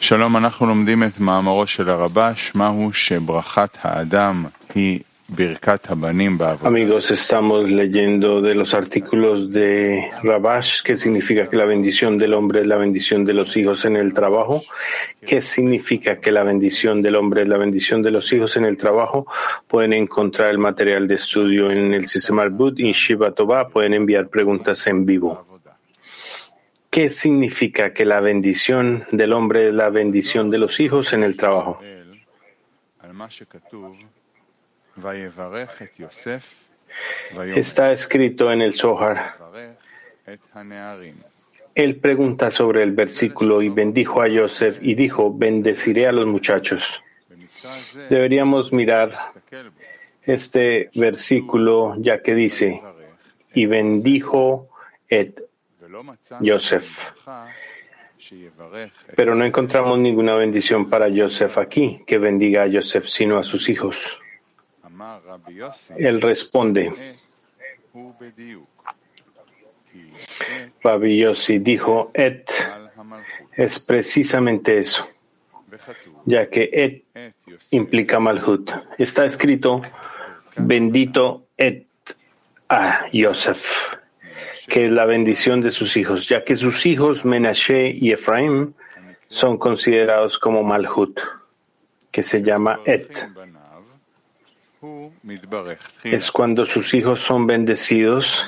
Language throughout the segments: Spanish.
שלום, אנחנו לומדים את מאמרו של הרבש, מהו שברכת האדם היא Amigos, estamos leyendo de los artículos de Rabash, ¿qué significa que la bendición del hombre es la bendición de los hijos en el trabajo? ¿Qué significa que la bendición del hombre es la bendición de los hijos en el trabajo? Pueden encontrar el material de estudio en el sistema Albud y Shiva Toba, pueden enviar preguntas en vivo. ¿Qué significa que la bendición del hombre es la bendición de los hijos en el trabajo? Está escrito en el Zohar. Él pregunta sobre el versículo y bendijo a Yosef y dijo, bendeciré a los muchachos. Deberíamos mirar este versículo ya que dice, y bendijo et Yosef. Pero no encontramos ninguna bendición para Yosef aquí, que bendiga a Yosef, sino a sus hijos. Él responde, Rabbi Yossi dijo, et es precisamente eso, ya que et implica malhut. Está escrito, bendito et a Yosef, que es la bendición de sus hijos, ya que sus hijos Menashe y Efraim son considerados como malhut, que se llama et es cuando sus hijos son bendecidos,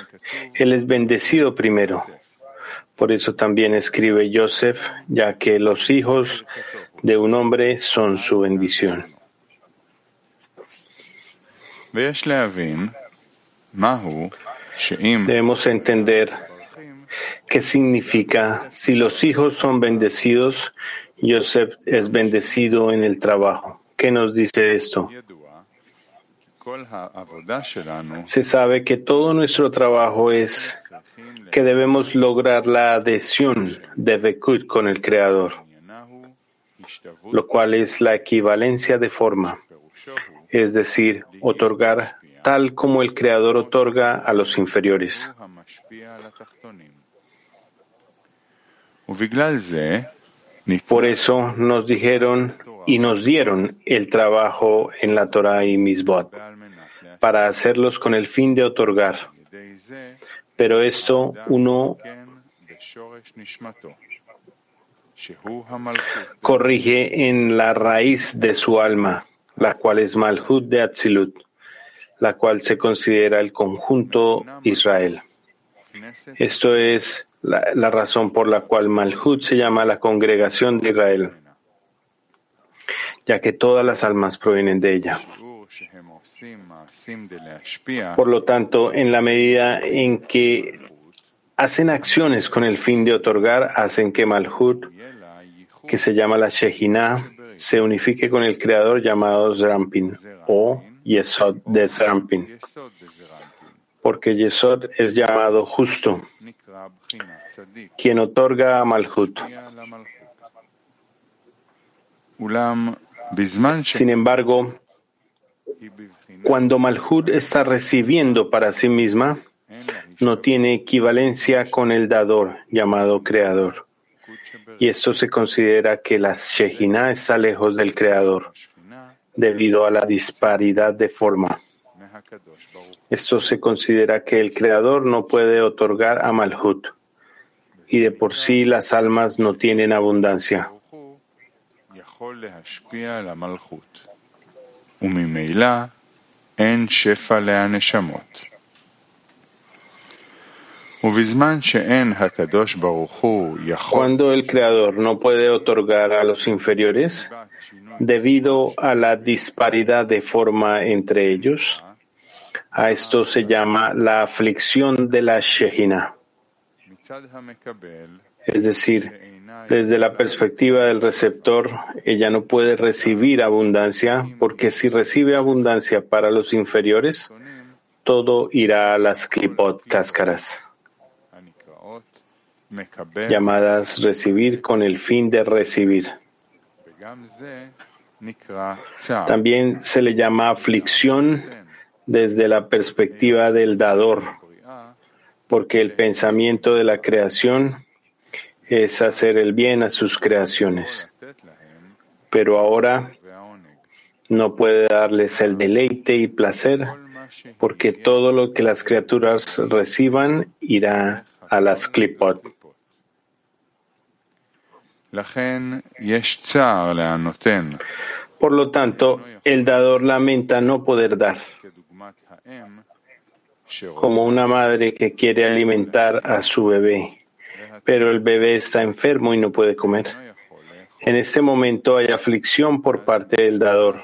él es bendecido primero. Por eso también escribe Joseph, ya que los hijos de un hombre son su bendición. Debemos entender qué significa si los hijos son bendecidos, Joseph es bendecido en el trabajo. ¿Qué nos dice esto? Se sabe que todo nuestro trabajo es que debemos lograr la adhesión de Bekut con el Creador, lo cual es la equivalencia de forma, es decir, otorgar tal como el Creador otorga a los inferiores. Por eso nos dijeron y nos dieron el trabajo en la Torah y Misbot para hacerlos con el fin de otorgar. Pero esto uno corrige en la raíz de su alma, la cual es Malhut de Atzilut, la cual se considera el conjunto Israel. Esto es la, razón por la cual Malhut se llama la congregación de Israel ya que todas las almas provienen de ella. Por lo tanto, en la medida en que hacen acciones con el fin de otorgar, hacen que Malhut, que se llama la Shejina, se unifique con el creador llamado Zrampin o Yesod de Zrampin, porque Yesod es llamado justo, quien otorga a Malhut. Sin embargo, cuando Malhut está recibiendo para sí misma, no tiene equivalencia con el dador llamado creador. Y esto se considera que la Shejina está lejos del creador debido a la disparidad de forma. Esto se considera que el creador no puede otorgar a Malhut y de por sí las almas no tienen abundancia. Cuando el Creador no puede otorgar a los inferiores, debido a la disparidad de forma entre ellos, a esto se llama la aflicción de la Shejina. Es decir, desde la perspectiva del receptor, ella no puede recibir abundancia porque si recibe abundancia para los inferiores, todo irá a las clipot cáscaras, llamadas recibir con el fin de recibir. También se le llama aflicción desde la perspectiva del dador, porque el pensamiento de la creación es hacer el bien a sus creaciones. pero ahora no puede darles el deleite y placer, porque todo lo que las criaturas reciban irá a las clipot. Por lo tanto, el dador lamenta no poder dar, como una madre que quiere alimentar a su bebé, pero el bebé está enfermo y no puede comer. En este momento hay aflicción por parte del dador.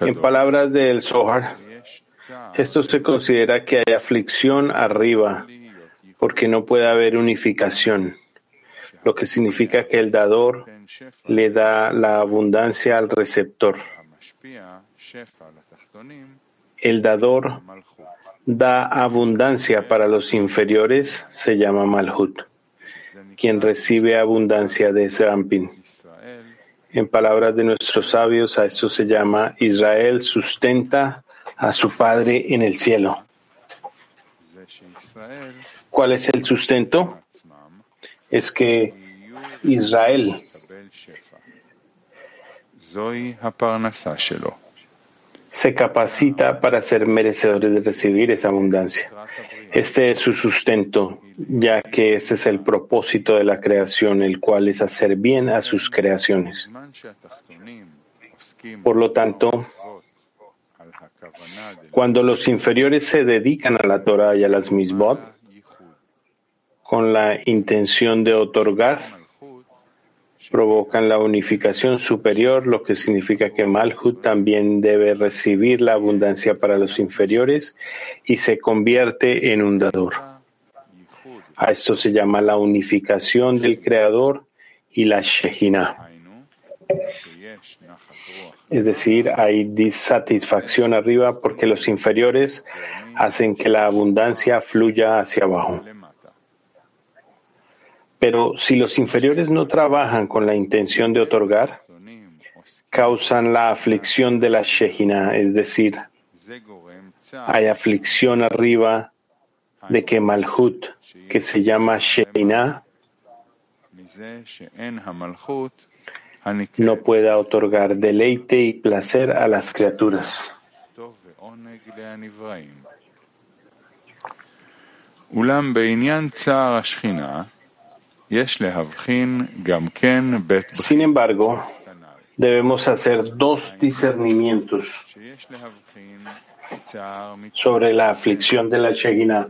En palabras del Zohar, esto se considera que hay aflicción arriba, porque no puede haber unificación, lo que significa que el dador le da la abundancia al receptor. El dador da abundancia para los inferiores, se llama Malhut, quien recibe abundancia de Zerampin. En palabras de nuestros sabios, a esto se llama Israel sustenta a su Padre en el cielo. ¿Cuál es el sustento? Es que Israel se capacita para ser merecedores de recibir esa abundancia. Este es su sustento, ya que este es el propósito de la creación, el cual es hacer bien a sus creaciones. Por lo tanto, cuando los inferiores se dedican a la Torah y a las misbot, con la intención de otorgar, provocan la unificación superior, lo que significa que Malhut también debe recibir la abundancia para los inferiores y se convierte en un dador. A esto se llama la unificación del Creador y la Shejina. Es decir, hay disatisfacción arriba porque los inferiores hacen que la abundancia fluya hacia abajo. Pero si los inferiores no trabajan con la intención de otorgar, causan la aflicción de la Shejina, es decir, hay aflicción arriba de que Malhut, que se llama Shejina, no pueda otorgar deleite y placer a las criaturas. Sin embargo, debemos hacer dos discernimientos sobre la aflicción de la Shejina.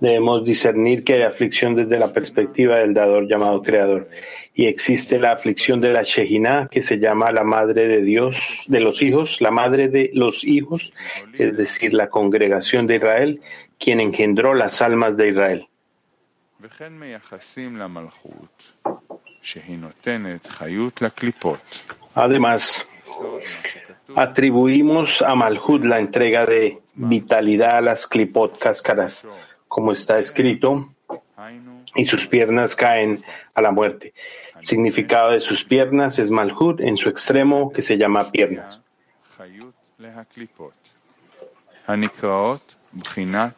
Debemos discernir que hay aflicción desde la perspectiva del dador llamado creador. Y existe la aflicción de la Shejina, que se llama la madre de Dios, de los hijos, la madre de los hijos, es decir, la congregación de Israel, quien engendró las almas de Israel. Además, atribuimos a Malhut la entrega de vitalidad a las clipot cáscaras como está escrito, y sus piernas caen a la muerte. El significado de sus piernas es Malhut en su extremo que se llama piernas.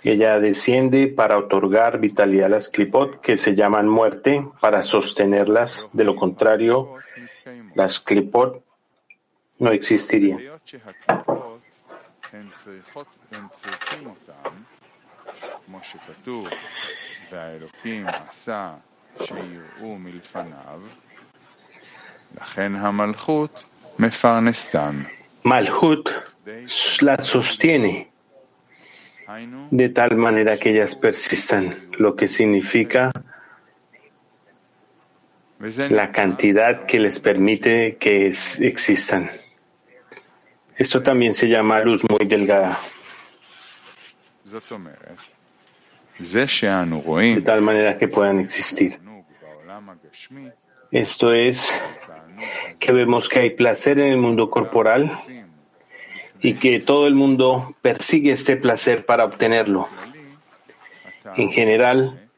Ella desciende para otorgar vitalidad a las clipot que se llaman muerte para sostenerlas. De lo contrario, las clipot no existirían. Malhut la sostiene de tal manera que ellas persistan, lo que significa la cantidad que les permite que existan. Esto también se llama luz muy delgada de tal manera que puedan existir. Esto es que vemos que hay placer en el mundo corporal y que todo el mundo persigue este placer para obtenerlo. En general,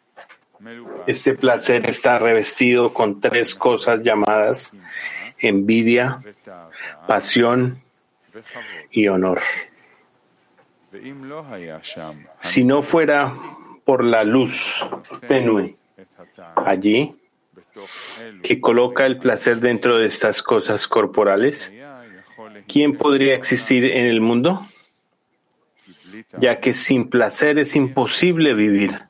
este placer está revestido con tres cosas llamadas envidia, pasión y honor. Si no fuera por la luz tenue allí, que coloca el placer dentro de estas cosas corporales, ¿quién podría existir en el mundo? Ya que sin placer es imposible vivir.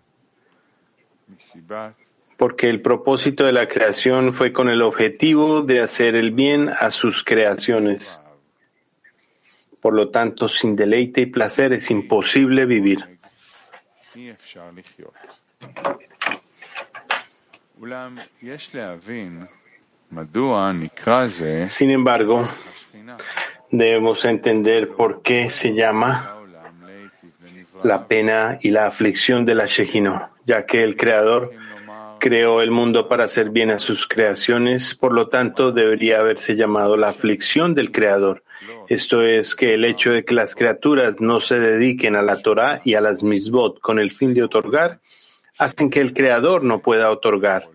Porque el propósito de la creación fue con el objetivo de hacer el bien a sus creaciones. Por lo tanto, sin deleite y placer es imposible vivir. Sin embargo, debemos entender por qué se llama la pena y la aflicción de la Shejino, ya que el Creador creó el mundo para hacer bien a sus creaciones, por lo tanto debería haberse llamado la aflicción del Creador. Esto es que el hecho de que las criaturas no se dediquen a la Torah y a las misbot con el fin de otorgar, hacen que el Creador no pueda otorgar,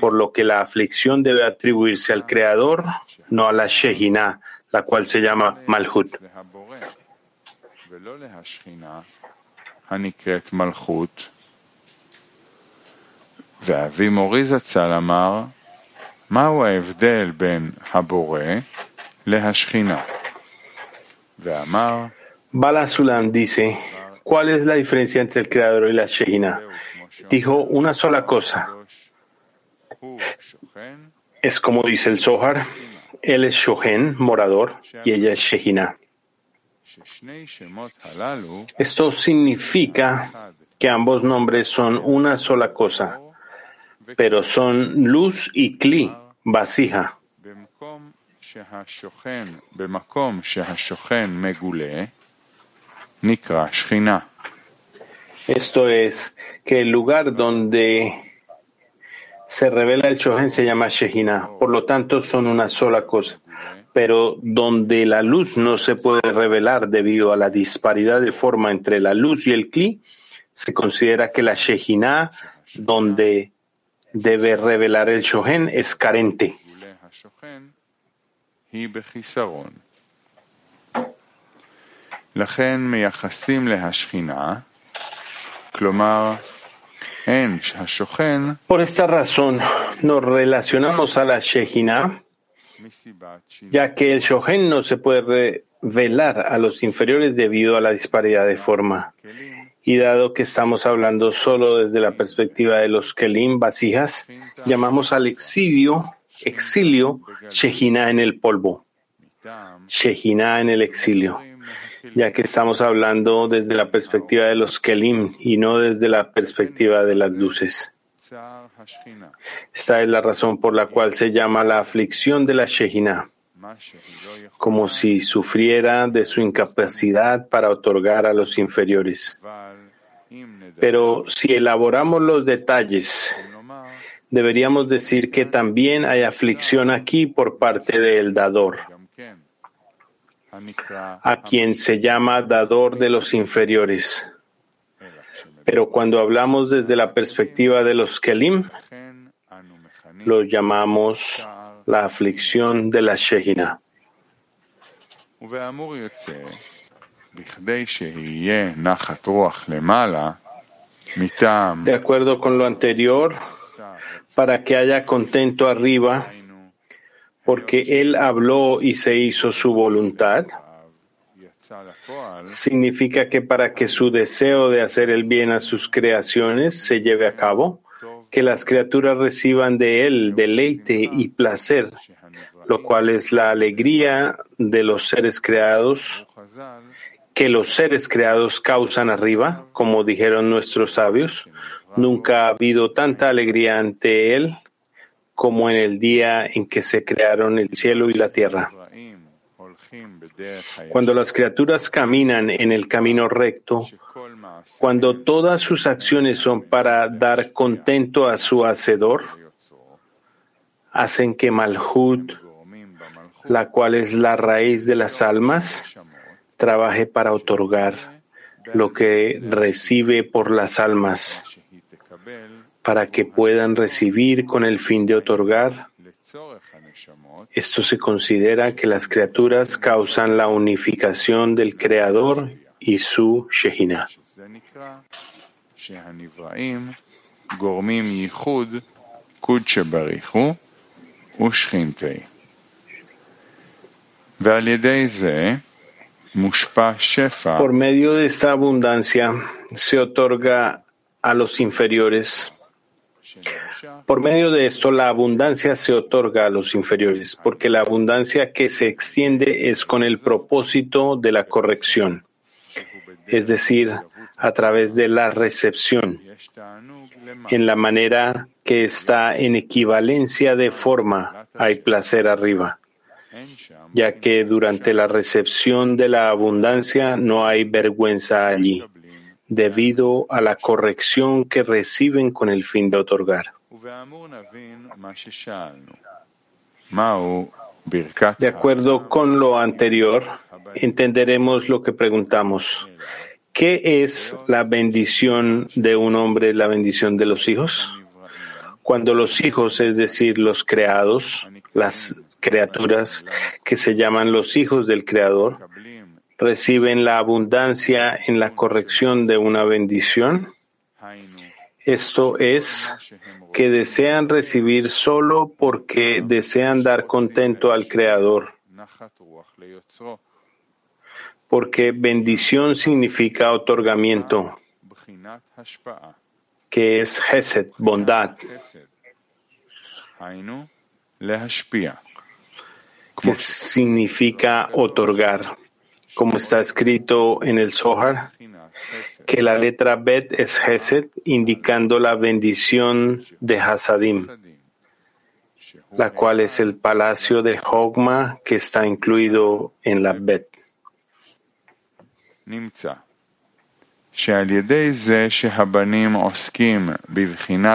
por lo que la aflicción debe atribuirse al Creador, no a la Shehinah, la cual se llama Malhut. ואבי מורי זצ"ל אמר, מהו ההבדל בין הבורא להשכינה? ואמר, Bala Sulam dice, ¿cuál es la diferencia entre el Creador y la Shejina? Dijo una sola cosa. Es como dice el Zohar, él es Shohen, morador, y ella es Shejina. Esto significa que ambos nombres son una sola cosa pero son luz y kli, vasija. Esto es que el lugar donde se revela el Shohen se llama Shehina, por lo tanto son una sola cosa. Pero donde la luz no se puede revelar debido a la disparidad de forma entre la luz y el Kli, se considera que la Shehina, donde debe revelar el Shohen es carente. Por esta razón, nos relacionamos a la Shejina, ya que el Shohen no se puede revelar a los inferiores debido a la disparidad de forma. Y dado que estamos hablando solo desde la perspectiva de los Kelim vasijas, llamamos al exilio, exilio, Shejina en el polvo. Shejina en el exilio, ya que estamos hablando desde la perspectiva de los Kelim y no desde la perspectiva de las luces. Esta es la razón por la cual se llama la aflicción de la Shejina como si sufriera de su incapacidad para otorgar a los inferiores. Pero si elaboramos los detalles, deberíamos decir que también hay aflicción aquí por parte del dador, a quien se llama dador de los inferiores. Pero cuando hablamos desde la perspectiva de los Kelim, los llamamos la aflicción de la Shehina. De acuerdo con lo anterior, para que haya contento arriba, porque Él habló y se hizo su voluntad, significa que para que su deseo de hacer el bien a sus creaciones se lleve a cabo, que las criaturas reciban de Él deleite y placer, lo cual es la alegría de los seres creados, que los seres creados causan arriba, como dijeron nuestros sabios. Nunca ha habido tanta alegría ante Él como en el día en que se crearon el cielo y la tierra. Cuando las criaturas caminan en el camino recto, cuando todas sus acciones son para dar contento a su Hacedor, hacen que Malhut, la cual es la raíz de las almas, trabaje para otorgar lo que recibe por las almas, para que puedan recibir con el fin de otorgar. Esto se considera que las criaturas causan la unificación del Creador y su Shejina. Por medio de esta abundancia se otorga a los inferiores. Por medio de esto, la abundancia se otorga a los inferiores, porque la abundancia que se extiende es con el propósito de la corrección es decir, a través de la recepción, en la manera que está en equivalencia de forma, hay placer arriba, ya que durante la recepción de la abundancia no hay vergüenza allí, debido a la corrección que reciben con el fin de otorgar. De acuerdo con lo anterior, entenderemos lo que preguntamos. ¿Qué es la bendición de un hombre, la bendición de los hijos? Cuando los hijos, es decir, los creados, las criaturas que se llaman los hijos del Creador, reciben la abundancia en la corrección de una bendición, esto es que desean recibir solo porque desean dar contento al Creador. Porque bendición significa otorgamiento, que es Hesed, bondad. Que significa otorgar, como está escrito en el Zohar que la letra Bet es Hesed, indicando la bendición de Hasadim, la cual es el palacio de Hogma que está incluido en la Bet.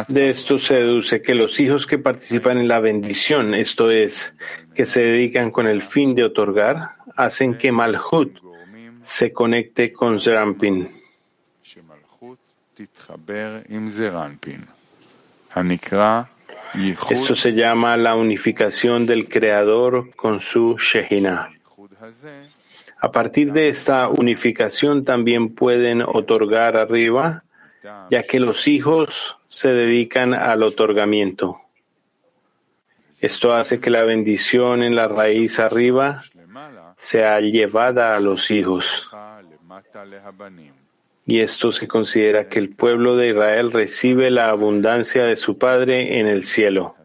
De esto se deduce que los hijos que participan en la bendición, esto es, que se dedican con el fin de otorgar, hacen que Malhut se conecte con Zerampin. Esto se llama la unificación del Creador con su Shehinah. A partir de esta unificación también pueden otorgar arriba, ya que los hijos se dedican al otorgamiento. Esto hace que la bendición en la raíz arriba sea llevada a los hijos y esto se considera que el pueblo de Israel recibe la abundancia de su Padre en el cielo.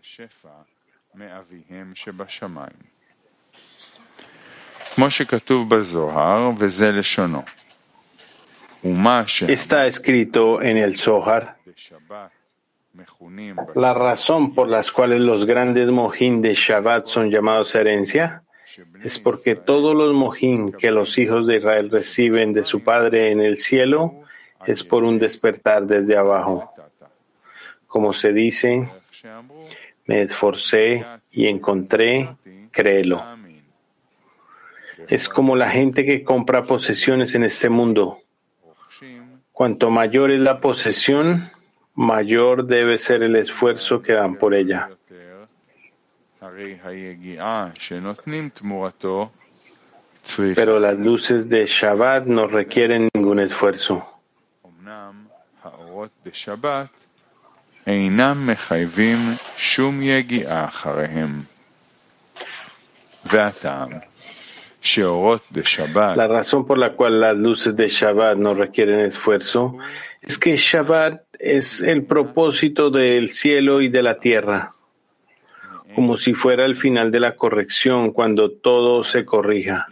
Está escrito en el Zohar. la razón por las cuales los grandes mojín de Shabbat son llamados herencia es porque todos los mojín que los hijos de Israel reciben de su Padre en el cielo es por un despertar desde abajo. Como se dice, me esforcé y encontré, créelo. Es como la gente que compra posesiones en este mundo. Cuanto mayor es la posesión, mayor debe ser el esfuerzo que dan por ella. Pero las luces de Shabbat no requieren ningún esfuerzo. La razón por la cual las luces de Shabbat no requieren esfuerzo es que Shabbat es el propósito del cielo y de la tierra como si fuera el final de la corrección, cuando todo se corrija.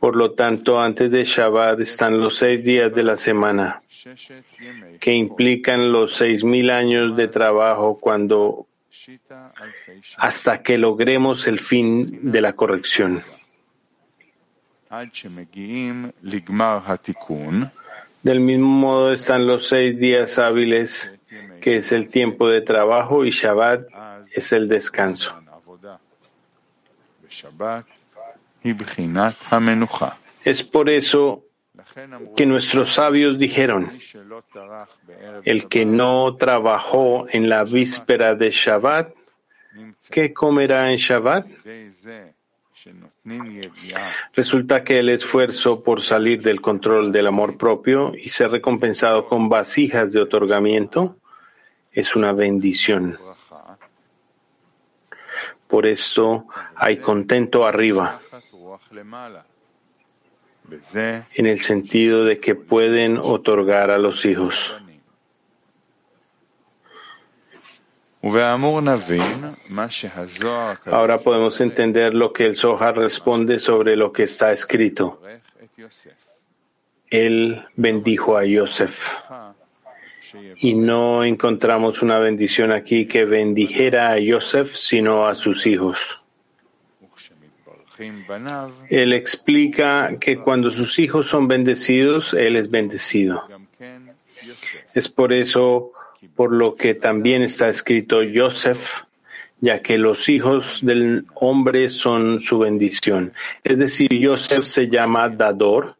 Por lo tanto, antes de Shabbat están los seis días de la semana, que implican los seis mil años de trabajo cuando hasta que logremos el fin de la corrección. Del mismo modo están los seis días hábiles que es el tiempo de trabajo, y Shabbat es el descanso. Es por eso que nuestros sabios dijeron, el que no trabajó en la víspera de Shabbat, ¿qué comerá en Shabbat? Resulta que el esfuerzo por salir del control del amor propio y ser recompensado con vasijas de otorgamiento es una bendición. Por esto hay contento arriba, en el sentido de que pueden otorgar a los hijos. Ahora podemos entender lo que el Zohar responde sobre lo que está escrito. Él bendijo a Yosef. Y no encontramos una bendición aquí que bendijera a Yosef, sino a sus hijos. Él explica que cuando sus hijos son bendecidos, Él es bendecido. Es por eso por lo que también está escrito Yosef, ya que los hijos del hombre son su bendición. Es decir, Yosef se llama Dador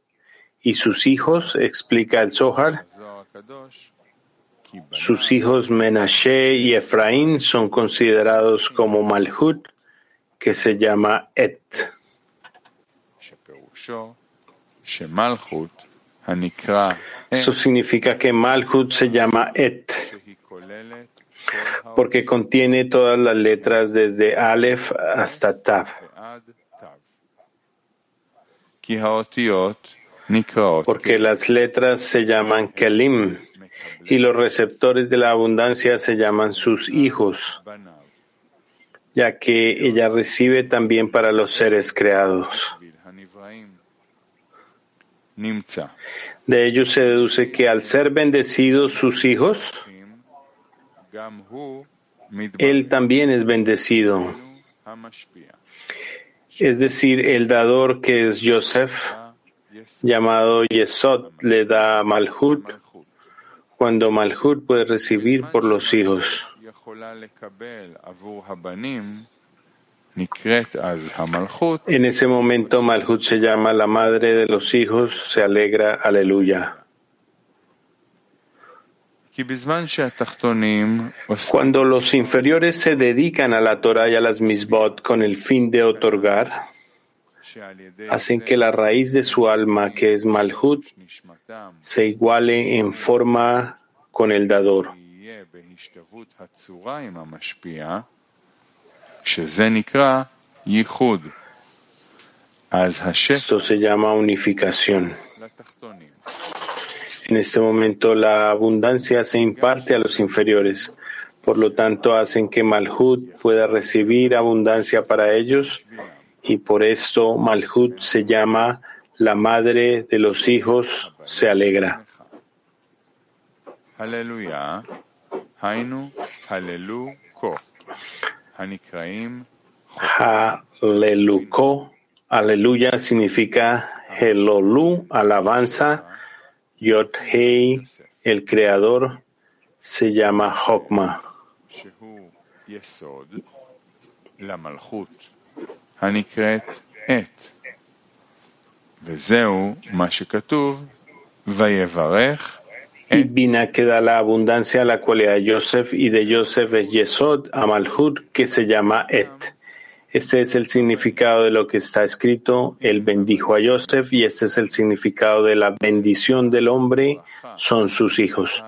y sus hijos, explica el Zohar, sus hijos Menashe y Efraín son considerados como Malhut, que se llama Et. Eso significa que Malhut se llama Et, porque contiene todas las letras desde Aleph hasta Tav. Porque las letras se llaman Kelim y los receptores de la abundancia se llaman sus hijos, ya que ella recibe también para los seres creados. De ello se deduce que al ser bendecidos sus hijos, él también es bendecido. Es decir, el dador que es Joseph, llamado Yesod, le da Malhut, cuando Malhut puede recibir por los hijos. En ese momento Malhut se llama la madre de los hijos, se alegra, aleluya. Cuando los inferiores se dedican a la Torah y a las misbot con el fin de otorgar, hacen que la raíz de su alma, que es Malhut, se iguale en forma con el dador. Esto se llama unificación. En este momento la abundancia se imparte a los inferiores, por lo tanto hacen que Malhut pueda recibir abundancia para ellos y por esto Malhut se llama la madre de los hijos, se alegra. Aleluya. Haleluko, aleluya significa Helolu, alabanza. Yod Hei, el creador, se llama Hokma. Y Bina que da la abundancia a la cualidad de Yosef y de Yosef es Yesod a Malhut que se llama Et. Este es el significado de lo que está escrito. Él bendijo a Yosef y este es el significado de la bendición del hombre. Son sus hijos.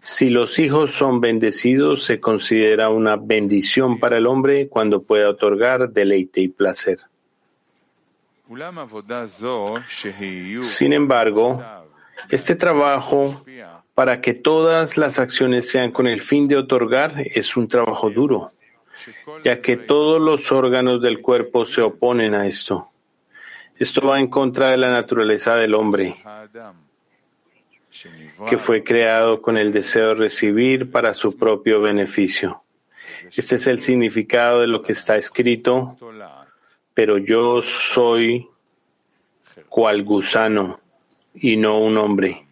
Si los hijos son bendecidos, se considera una bendición para el hombre cuando puede otorgar deleite y placer. Sin embargo, este trabajo para que todas las acciones sean con el fin de otorgar es un trabajo duro, ya que todos los órganos del cuerpo se oponen a esto. Esto va en contra de la naturaleza del hombre, que fue creado con el deseo de recibir para su propio beneficio. Este es el significado de lo que está escrito, pero yo soy cual gusano y no un hombre.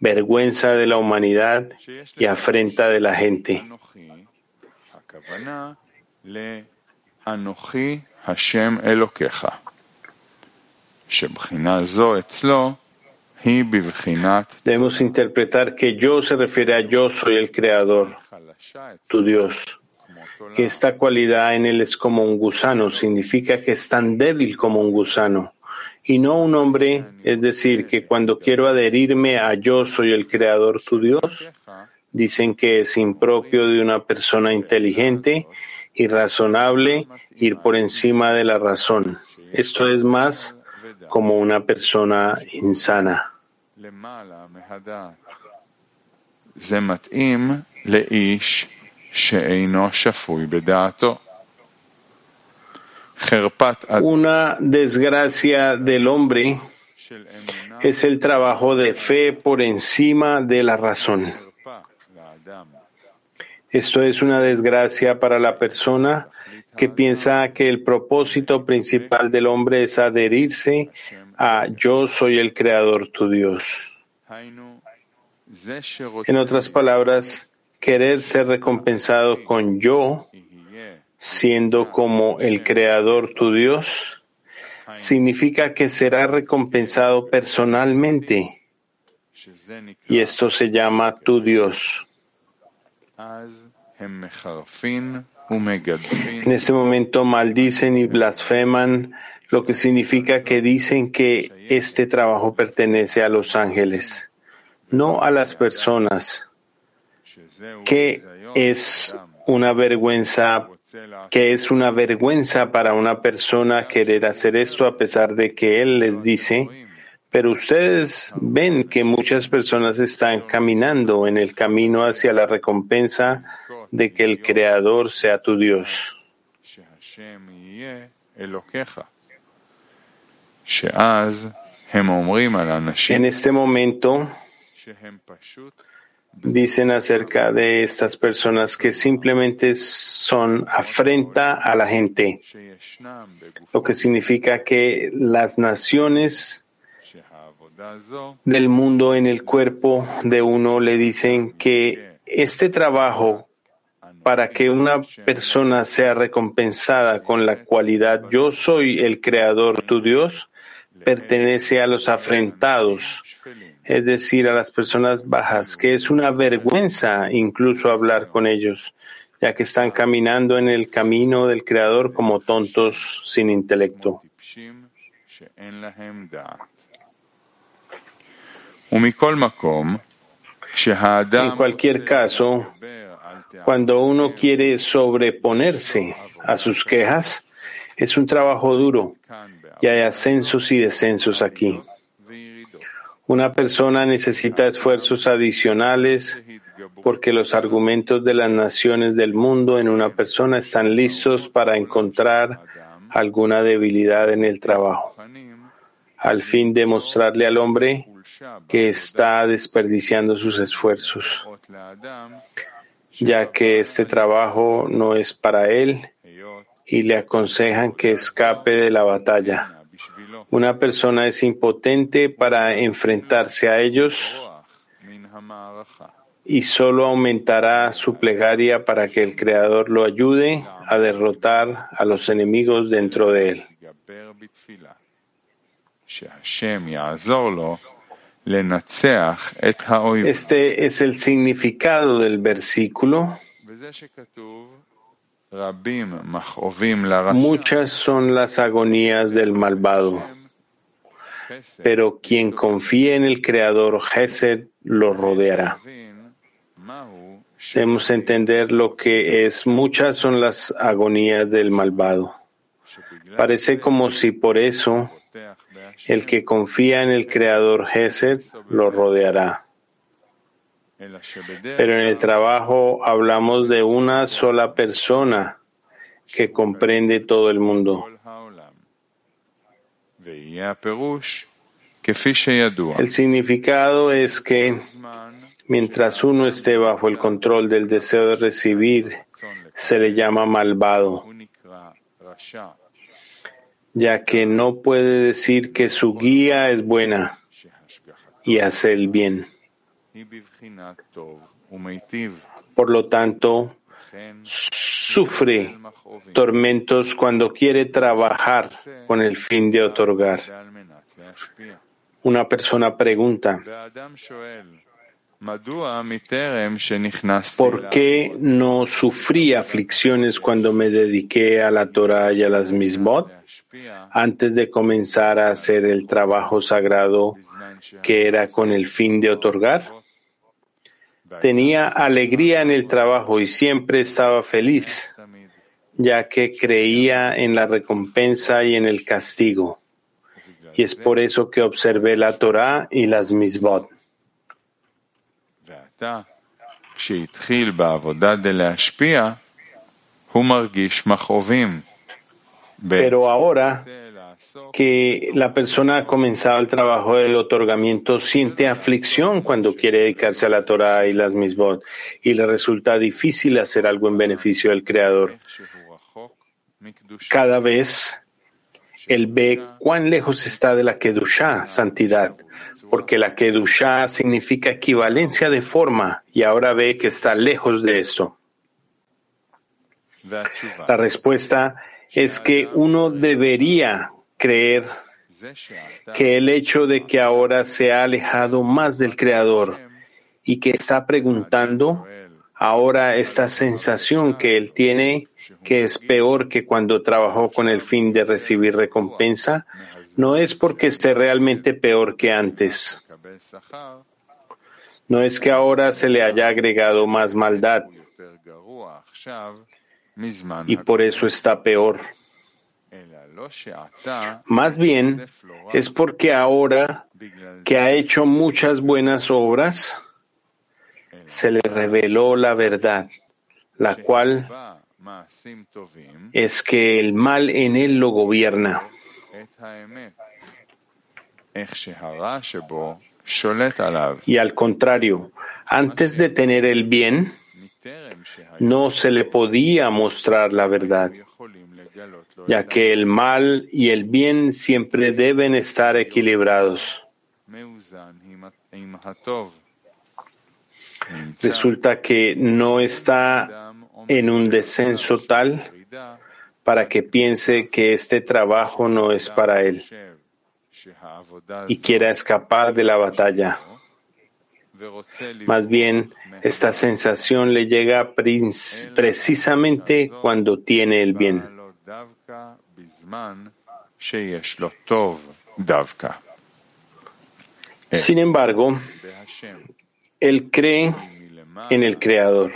Vergüenza de la humanidad y afrenta de la gente. Debemos interpretar que yo se refiere a yo soy el creador, tu Dios, que esta cualidad en él es como un gusano, significa que es tan débil como un gusano. Y no un hombre, es decir, que cuando quiero adherirme a yo soy el creador tu Dios, dicen que es impropio de una persona inteligente y razonable ir por encima de la razón. Esto es más como una persona insana. Una desgracia del hombre es el trabajo de fe por encima de la razón. Esto es una desgracia para la persona que piensa que el propósito principal del hombre es adherirse a yo soy el creador tu Dios. En otras palabras, querer ser recompensado con yo siendo como el Creador tu Dios, significa que será recompensado personalmente. Y esto se llama tu Dios. En este momento maldicen y blasfeman, lo que significa que dicen que este trabajo pertenece a los ángeles, no a las personas, que es una vergüenza que es una vergüenza para una persona querer hacer esto a pesar de que él les dice, pero ustedes ven que muchas personas están caminando en el camino hacia la recompensa de que el Creador sea tu Dios. En este momento, dicen acerca de estas personas que simplemente son afrenta a la gente, lo que significa que las naciones del mundo en el cuerpo de uno le dicen que este trabajo para que una persona sea recompensada con la cualidad yo soy el creador tu Dios, pertenece a los afrentados es decir, a las personas bajas, que es una vergüenza incluso hablar con ellos, ya que están caminando en el camino del Creador como tontos sin intelecto. En cualquier caso, cuando uno quiere sobreponerse a sus quejas, es un trabajo duro y hay ascensos y descensos aquí. Una persona necesita esfuerzos adicionales porque los argumentos de las naciones del mundo en una persona están listos para encontrar alguna debilidad en el trabajo, al fin de mostrarle al hombre que está desperdiciando sus esfuerzos, ya que este trabajo no es para él y le aconsejan que escape de la batalla. Una persona es impotente para enfrentarse a ellos y solo aumentará su plegaria para que el Creador lo ayude a derrotar a los enemigos dentro de él. Este es el significado del versículo. Muchas son las agonías del malvado, pero quien confíe en el Creador Gesed lo rodeará. Debemos entender lo que es muchas son las agonías del malvado. Parece como si por eso el que confía en el Creador Gesed lo rodeará. Pero en el trabajo hablamos de una sola persona que comprende todo el mundo. El significado es que mientras uno esté bajo el control del deseo de recibir, se le llama malvado, ya que no puede decir que su guía es buena y hace el bien. Por lo tanto, sufre tormentos cuando quiere trabajar con el fin de otorgar. Una persona pregunta, ¿Por qué no sufrí aflicciones cuando me dediqué a la Torah y a las misbot antes de comenzar a hacer el trabajo sagrado que era con el fin de otorgar? Tenía alegría en el trabajo y siempre estaba feliz, ya que creía en la recompensa y en el castigo. Y es por eso que observé la Torah y las misbot. Pero ahora que la persona ha comenzado el trabajo del otorgamiento siente aflicción cuando quiere dedicarse a la Torah y las misbot y le resulta difícil hacer algo en beneficio del Creador. Cada vez él ve cuán lejos está de la Kedushá, santidad, porque la Kedushá significa equivalencia de forma y ahora ve que está lejos de esto. La respuesta es que uno debería creer que el hecho de que ahora se ha alejado más del Creador y que está preguntando ahora esta sensación que él tiene que es peor que cuando trabajó con el fin de recibir recompensa, no es porque esté realmente peor que antes. No es que ahora se le haya agregado más maldad y por eso está peor. Más bien es porque ahora que ha hecho muchas buenas obras, se le reveló la verdad, la cual es que el mal en él lo gobierna. Y al contrario, antes de tener el bien, no se le podía mostrar la verdad, ya que el mal y el bien siempre deben estar equilibrados. Resulta que no está en un descenso tal para que piense que este trabajo no es para él y quiera escapar de la batalla. Más bien, esta sensación le llega precisamente cuando tiene el bien. Sin embargo, él cree en el Creador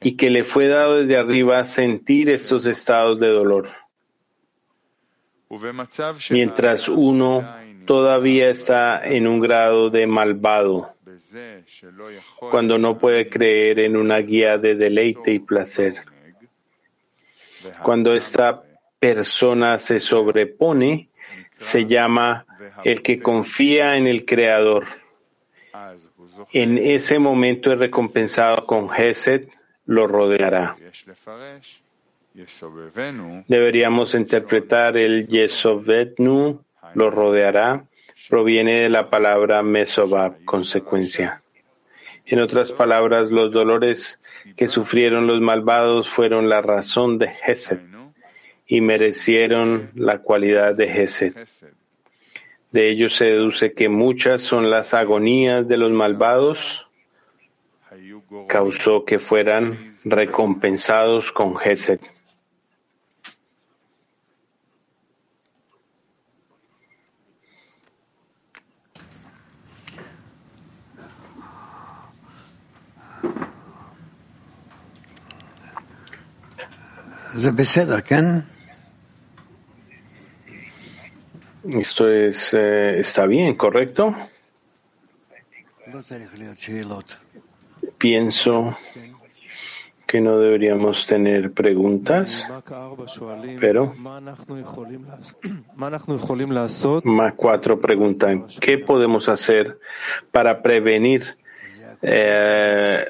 y que le fue dado desde arriba sentir estos estados de dolor. Mientras uno todavía está en un grado de malvado, cuando no puede creer en una guía de deleite y placer. Cuando esta persona se sobrepone, se llama el que confía en el Creador. En ese momento es recompensado con Gesed, lo rodeará. Deberíamos interpretar el Yesovetnu, lo rodeará, proviene de la palabra Mesobab, consecuencia. En otras palabras, los dolores que sufrieron los malvados fueron la razón de Gesed y merecieron la cualidad de Gesed. De ello se deduce que muchas son las agonías de los malvados, causó que fueran recompensados con Gesed. Esto es, eh, está bien, ¿correcto? Pienso que no deberíamos tener preguntas, pero más cuatro preguntan, ¿qué podemos hacer para prevenir eh,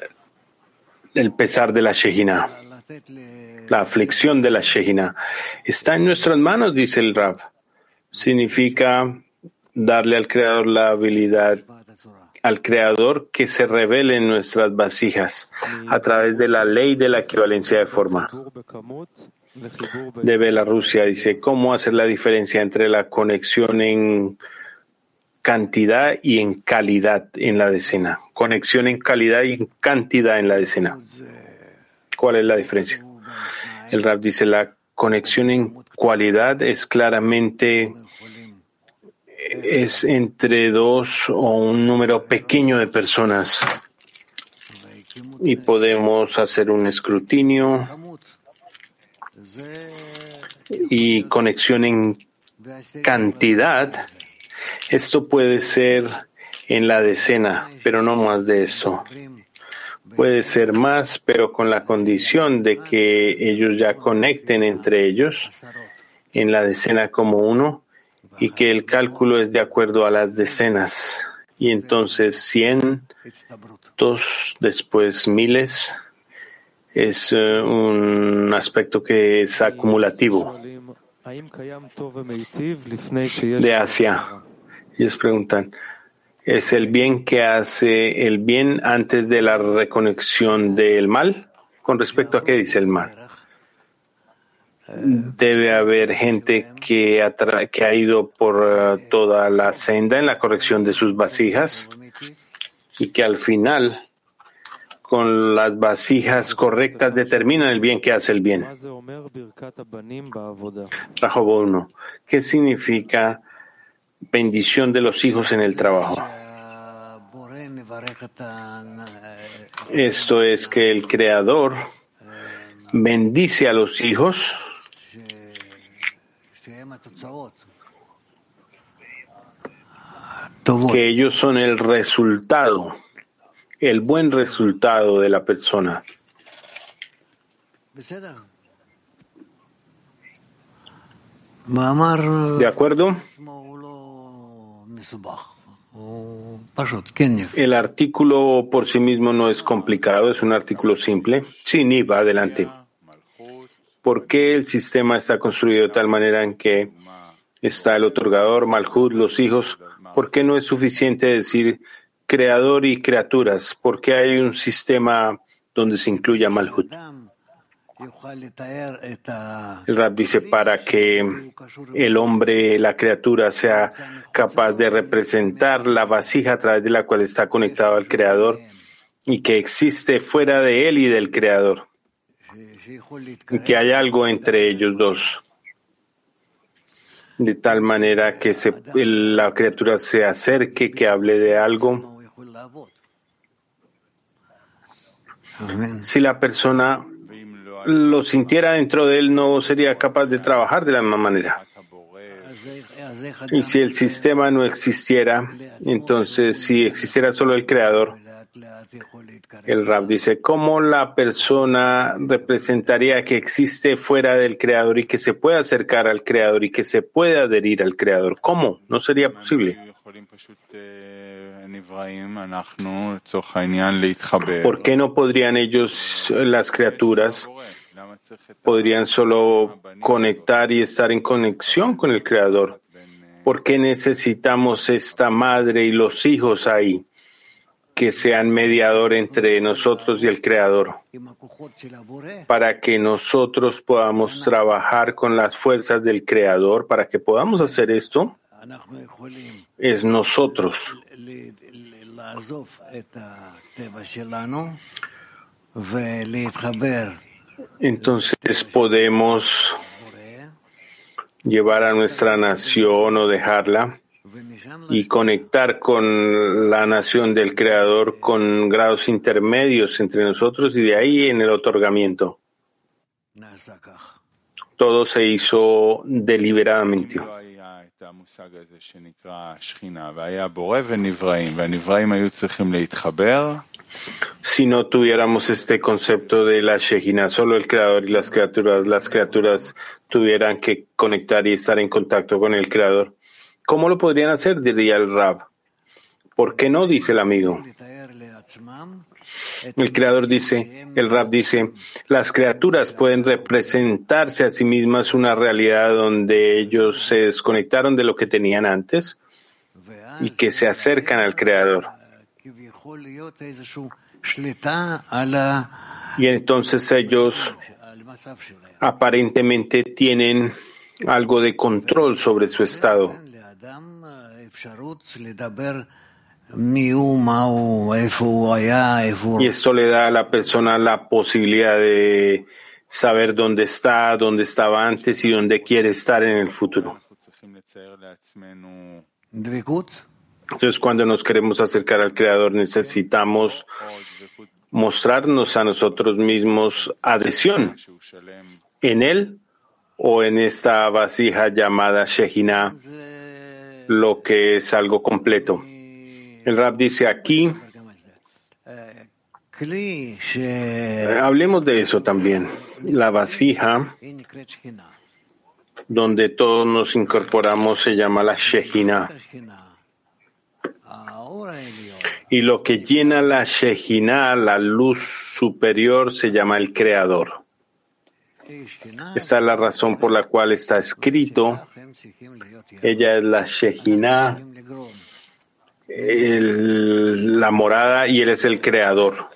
el pesar de la Shejina? La aflicción de la Shejina. Está en nuestras manos, dice el Rab significa darle al Creador la habilidad, al Creador que se revele en nuestras vasijas a través de la ley de la equivalencia de forma. De Rusia dice, ¿cómo hacer la diferencia entre la conexión en cantidad y en calidad en la decena. Conexión en calidad y en cantidad en la decena. ¿Cuál es la diferencia? El Rab dice la conexión en cualidad es claramente es entre dos o un número pequeño de personas y podemos hacer un escrutinio y conexión en cantidad. Esto puede ser en la decena, pero no más de eso. Puede ser más, pero con la condición de que ellos ya conecten entre ellos en la decena como uno y que el cálculo es de acuerdo a las decenas. Y entonces 100, dos, después miles, es eh, un aspecto que es acumulativo de Asia. Ellos preguntan, ¿es el bien que hace el bien antes de la reconexión del mal? Con respecto a qué dice el mal. Debe haber gente que ha, ido por eh, toda la senda en la corrección de sus vasijas y que al final con las vasijas correctas determinan el bien que hace el bien. Rajobo 1. ¿Qué significa bendición de los hijos en el trabajo? Esto es que el Creador bendice a los hijos que ellos son el resultado el buen resultado de la persona. ¿De acuerdo? El artículo por sí mismo no es complicado, es un artículo simple. Sí, ni va adelante. ¿Por qué el sistema está construido de tal manera en que está el otorgador, Malhud, los hijos? ¿Por qué no es suficiente decir creador y criaturas, porque hay un sistema donde se incluya Malhut. El Rab dice para que el hombre, la criatura, sea capaz de representar la vasija a través de la cual está conectado al Creador y que existe fuera de él y del Creador. Y que hay algo entre ellos dos. De tal manera que la criatura se acerque, que hable de algo. Si la persona lo sintiera dentro de él, no sería capaz de trabajar de la misma manera. Y si el sistema no existiera, entonces si existiera solo el creador, el Rab dice, ¿cómo la persona representaría que existe fuera del creador y que se puede acercar al creador y que se puede adherir al creador? ¿Cómo? No sería posible. ¿Por qué no podrían ellos, las criaturas, podrían solo conectar y estar en conexión con el Creador? ¿Por qué necesitamos esta madre y los hijos ahí que sean mediador entre nosotros y el Creador? Para que nosotros podamos trabajar con las fuerzas del Creador, para que podamos hacer esto, es nosotros entonces podemos llevar a nuestra nación o dejarla y conectar con la nación del Creador con grados intermedios entre nosotros y de ahí en el otorgamiento. Todo se hizo deliberadamente. Si no tuviéramos este concepto de la Shejina, solo el Creador y las criaturas, las criaturas tuvieran que conectar y estar en contacto con el Creador. ¿Cómo lo podrían hacer? Diría el Rab. ¿Por qué no? Dice el amigo. El creador dice, el rap dice, las criaturas pueden representarse a sí mismas una realidad donde ellos se desconectaron de lo que tenían antes y que se acercan al creador. Y entonces ellos aparentemente tienen algo de control sobre su estado. Y esto le da a la persona la posibilidad de saber dónde está, dónde estaba antes y dónde quiere estar en el futuro. Entonces, cuando nos queremos acercar al Creador, necesitamos mostrarnos a nosotros mismos adhesión en Él o en esta vasija llamada Shejina, lo que es algo completo. El Rab dice aquí, hablemos de eso también, la vasija donde todos nos incorporamos se llama la Shejina. Y lo que llena la Shejina, la luz superior, se llama el Creador. Esta es la razón por la cual está escrito. Ella es la Shejina, la morada, y él es el Creador.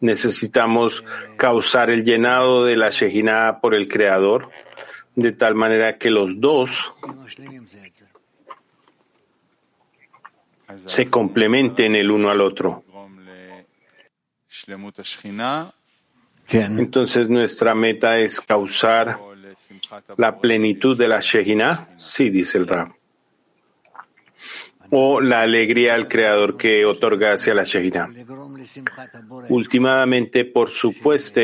Necesitamos causar el llenado de la Shejina por el Creador, de tal manera que los dos se complementen el uno al otro. Entonces nuestra meta es causar la plenitud de la Shejina, sí, dice el Rab, o la alegría al Creador que otorga hacia la Shejina. Últimamente, por supuesto,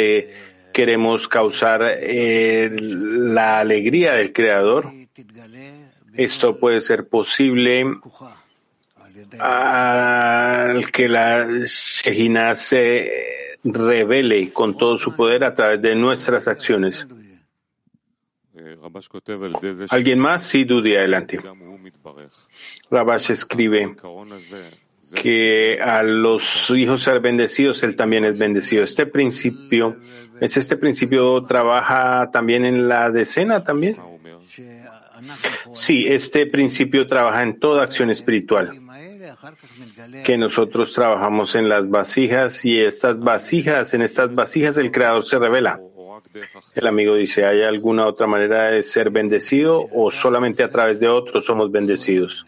queremos causar eh, la alegría del Creador. Esto puede ser posible al que la Shejina se revele con todo su poder a través de nuestras acciones. ¿Alguien más? Sí, Dudi, adelante. Rabash escribe que a los hijos ser bendecidos, él también es bendecido. Este principio, ¿es este principio trabaja también en la decena también? Sí, este principio trabaja en toda acción espiritual que nosotros trabajamos en las vasijas y estas vasijas, en estas vasijas el Creador se revela. El amigo dice, ¿hay alguna otra manera de ser bendecido o solamente a través de otros somos bendecidos?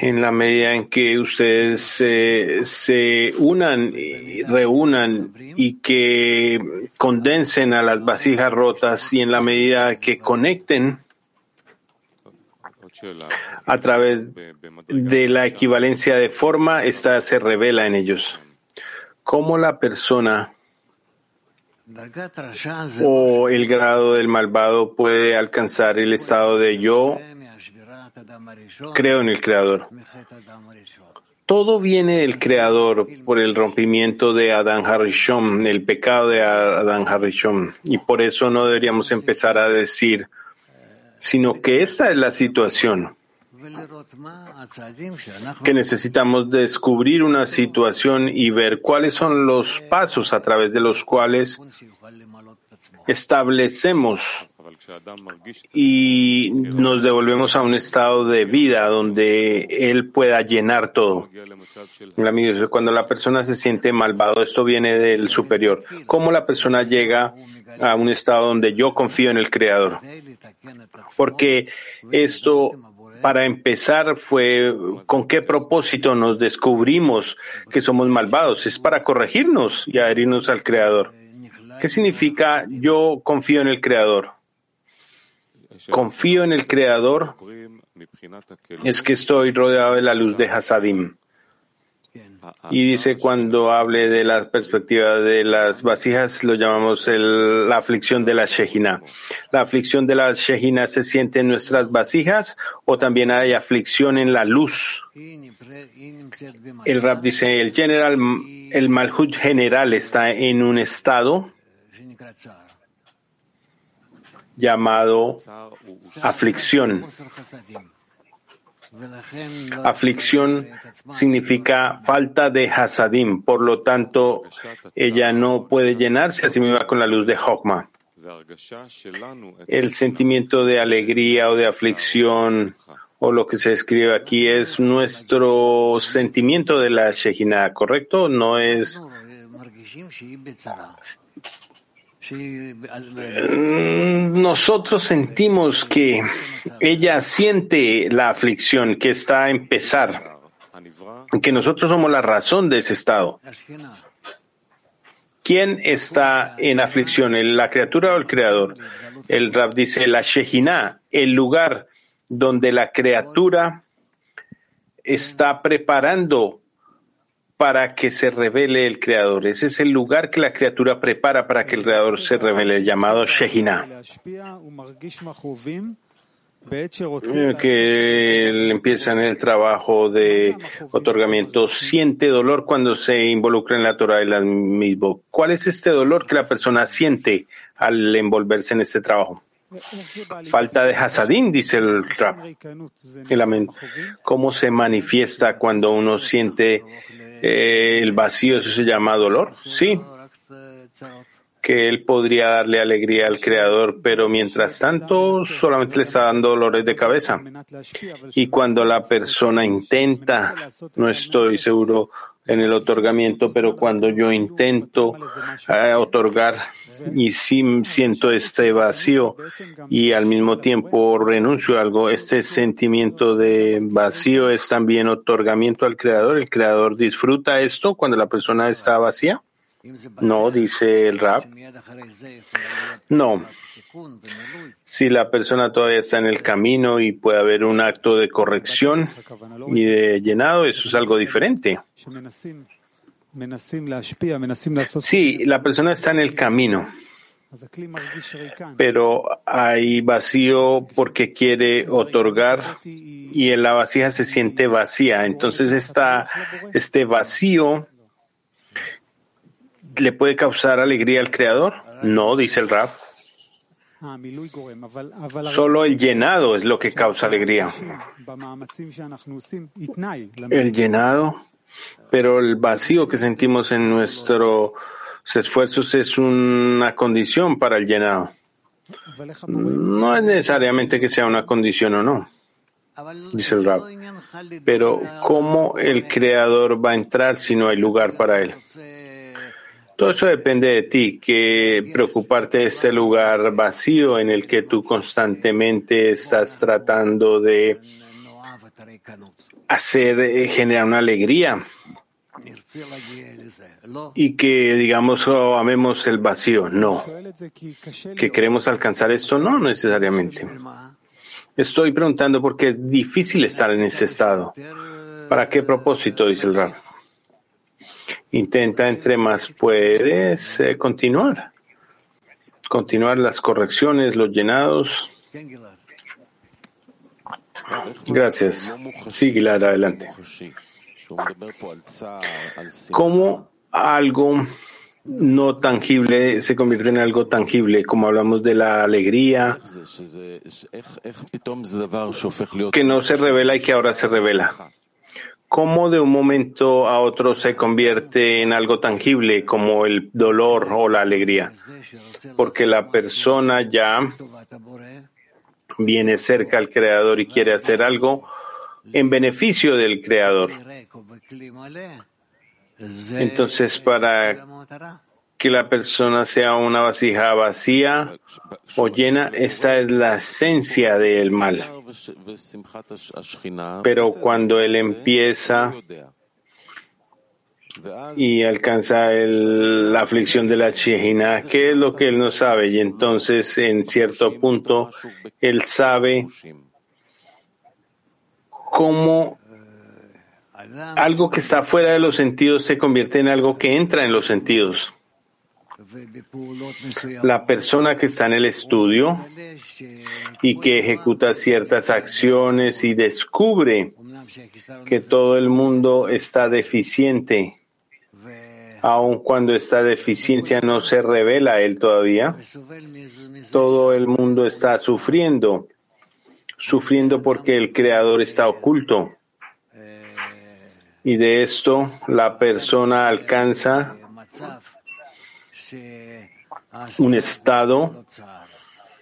En la medida en que ustedes se unan y reúnan y que condensen a las vasijas rotas y en la medida que conecten, a través de la equivalencia de forma, esta se revela en ellos. ¿Cómo la persona o el grado del malvado puede alcanzar el estado de yo creo en el Creador? Todo viene del Creador por el rompimiento de Adán Harishon, el pecado de Adán Harishon. Y por eso no deberíamos empezar a decir, sino que esta es la situación que necesitamos descubrir una situación y ver cuáles son los pasos a través de los cuales establecemos y nos devolvemos a un estado de vida donde Él pueda llenar todo. Cuando la persona se siente malvado, esto viene del superior. ¿Cómo la persona llega a un estado donde yo confío en el Creador? Porque esto, para empezar, fue con qué propósito nos descubrimos que somos malvados. Es para corregirnos y adherirnos al Creador. ¿Qué significa yo confío en el Creador? Confío en el Creador es que estoy rodeado de la luz de Hasadim. Y dice cuando hable de la perspectiva de las vasijas, lo llamamos la aflicción de la Shejina. ¿La aflicción de la Shejina se siente en nuestras vasijas o también hay aflicción en la luz? El Rab dice, el general, el Malhut general está en un estado llamado aflicción. Aflicción significa falta de hasadim, por lo tanto, ella no puede llenarse a sí misma con la luz de Hokma. El sentimiento de alegría o de aflicción o lo que se escribe aquí es nuestro sentimiento de la Shejina, ¿correcto? No es nosotros sentimos que ella siente la aflicción que está a empezar, que nosotros somos la razón de ese estado. ¿Quién está en aflicción, la criatura o el creador? El Rab dice la Shejina, el lugar donde la criatura está preparando para que se revele el Creador. Ese es el lugar que la criatura prepara para que el Creador se revele, llamado Shejina. Que empieza en el trabajo de otorgamiento, siente dolor cuando se involucra en la Torah la mismo. ¿Cuál es este dolor que la persona siente al envolverse en este trabajo? Falta de hasadín, dice el rap. ¿Cómo se manifiesta cuando uno siente eh, el vacío, eso se llama dolor, sí, que él podría darle alegría al Creador, pero mientras tanto solamente le está dando dolores de cabeza. Y cuando la persona intenta, no estoy seguro en el otorgamiento, pero cuando yo intento eh, otorgar y si siento este vacío y al mismo tiempo renuncio a algo, este sentimiento de vacío es también otorgamiento al Creador. ¿El Creador disfruta esto cuando la persona está vacía? No, dice el rap. No. Si la persona todavía está en el camino y puede haber un acto de corrección y de llenado, eso es algo diferente. Sí, la persona está en el camino, pero hay vacío porque quiere otorgar y en la vasija se siente vacía. Entonces está este vacío le puede causar alegría al Creador? No, dice el Rab. Solo el llenado es lo que causa alegría. El llenado pero el vacío que sentimos en nuestros esfuerzos es una condición para el llenado. No es necesariamente que sea una condición o no, dice el Rab. Pero ¿cómo el creador va a entrar si no hay lugar para él? Todo eso depende de ti, que preocuparte de este lugar vacío en el que tú constantemente estás tratando de hacer, eh, generar una alegría y que digamos oh, amemos el vacío. No. Que queremos alcanzar esto, no necesariamente. Estoy preguntando porque es difícil estar en ese estado. ¿Para qué propósito? Dice el Rab. Intenta entre más puedes eh, continuar. Continuar las correcciones, los llenados. Gracias. Sí, adelante. ¿Cómo algo no tangible se convierte en algo tangible, como hablamos de la alegría, que no se revela y que ahora se revela. ¿Cómo de un momento a otro se convierte en algo tangible como el dolor o la alegría? Porque la persona ya viene cerca al Creador y quiere hacer algo en beneficio del Creador. Entonces, para que la persona sea una vasija vacía o llena, esta es la esencia del mal. Pero cuando él empieza y alcanza la aflicción de la chihina, ¿qué es lo que él no sabe? Y entonces, en cierto punto, él sabe cómo algo que está fuera de los sentidos se convierte en algo que entra en los sentidos. La persona que está en el estudio y que ejecuta ciertas acciones y descubre que todo el mundo está deficiente aun cuando esta deficiencia no se revela a él todavía, todo el mundo está sufriendo, sufriendo porque el Creador está oculto. Y de esto la persona alcanza un estado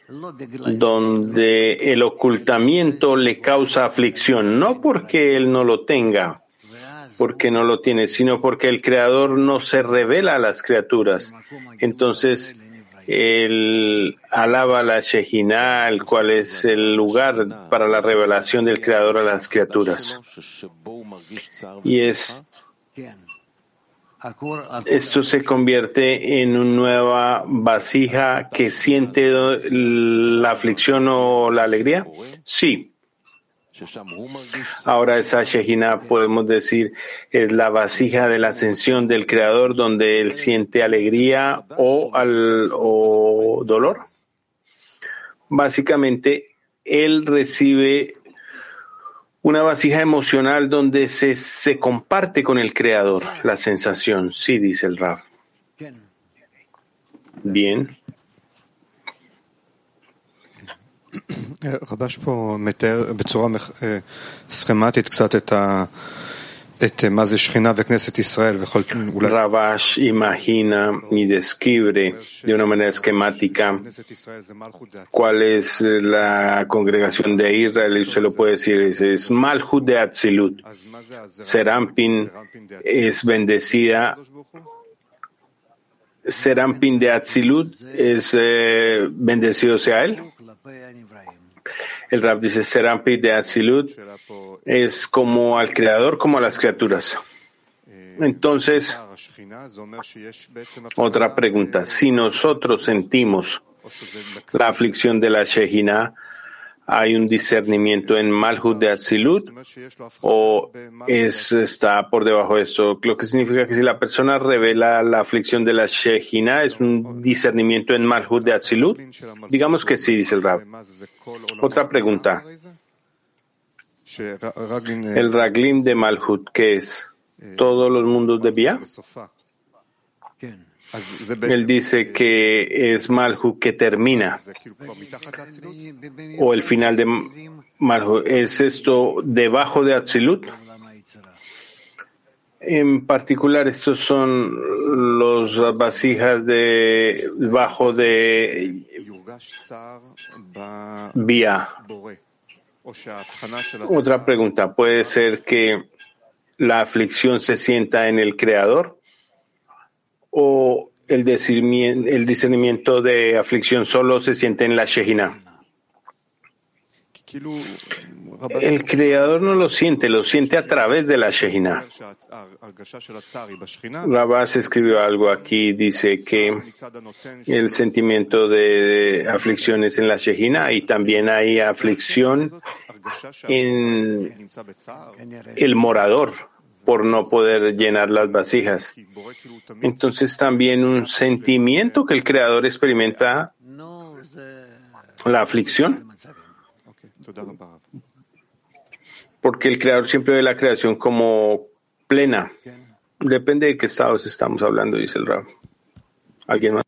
donde el ocultamiento le causa aflicción, no porque él no lo tenga, porque no lo tiene, sino porque el Creador no se revela a las criaturas. Entonces, él alaba la Shejina, el cual es el lugar para la revelación del Creador a las criaturas. Y es, esto se convierte en una nueva vasija que siente la aflicción o la alegría. Sí. Ahora esa Shejina, podemos decir, es la vasija de la ascensión del Creador donde él siente alegría o, al, o dolor. Básicamente, él recibe una vasija emocional donde se, se comparte con el Creador la sensación. Sí, dice el Rab. Bien. רבש פה מתאר בצורה סכמטית קצת את, ה, את מה זה שכינה וכנסת ישראל ויכול אולי... רבש imagina y describe de una manera esquemática cuál es la congregación de Israel y se lo puede decir es, es Malhut de Atzilut. Serampin es bendecida Serampin de Atzilut es eh, bendecido sea él. El Rab dice, Serampi de Atzilut es como al Creador, como a las criaturas. Entonces, otra pregunta. Si nosotros sentimos la aflicción de la Shejina, ¿hay un discernimiento en Malhut de Atzilut o es, está por debajo de esto? Lo que significa que si la persona revela la aflicción de la Shejina, ¿es un discernimiento en Malhut de Atzilut? Digamos que sí, dice el Rab. Otra pregunta. El Raglim de Malhut, ¿qué es? ¿Todos los mundos de Bia? Él dice que es Malhut que termina. O el final de Malhut. ¿Es esto debajo de Atzilut? En particular, estos son los vasijas de bajo de vía. Otra pregunta, ¿puede ser que la aflicción se sienta en el Creador? ¿O el discernimiento, el discernimiento de aflicción solo se siente en la Shejina? El creador no lo siente, lo siente a través de la Shejina. Rabás escribió algo aquí, dice que el sentimiento de aflicción es en la Shejina y también hay aflicción en el morador por no poder llenar las vasijas. Entonces también un sentimiento que el creador experimenta la aflicción porque el creador siempre ve la creación como plena. Depende de qué estados estamos hablando, dice el Rab. ¿Alguien más?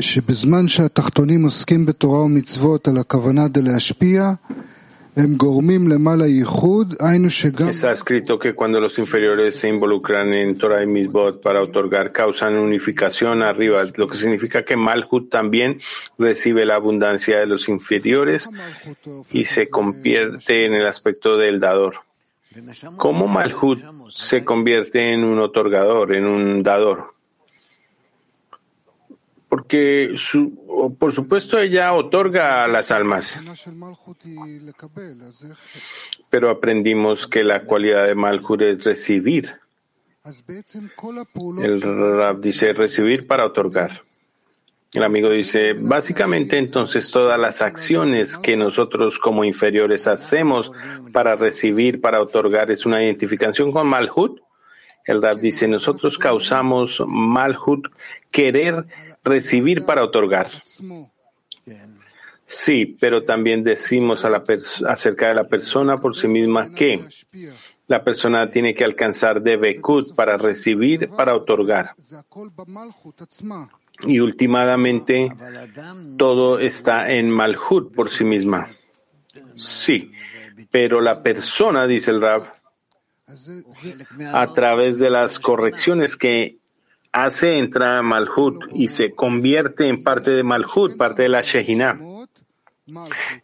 שבזמן שהתחתונים עוסקים בתורה ומצוות על הכוונה דלהשפיע, Está escrito que cuando los inferiores se involucran en Torah y Misbot para otorgar, causan unificación arriba, lo que significa que Malhut también recibe la abundancia de los inferiores y se convierte en el aspecto del dador. ¿Cómo Malhut se convierte en un otorgador, en un dador? Porque su, por supuesto ella otorga a las almas. Pero aprendimos que la cualidad de Malhut es recibir. El Rab dice recibir para otorgar. El amigo dice, básicamente entonces todas las acciones que nosotros como inferiores hacemos para recibir, para otorgar, es una identificación con Malhut. El Rab dice, nosotros causamos Malhut querer recibir para otorgar. Sí, pero también decimos a la acerca de la persona por sí misma que la persona tiene que alcanzar de Bekut para recibir, para otorgar. Y últimamente todo está en Malhut por sí misma. Sí, pero la persona, dice el Rab, a través de las correcciones que hace entrar a Malhut y se convierte en parte de Malhut, parte de la Shejina.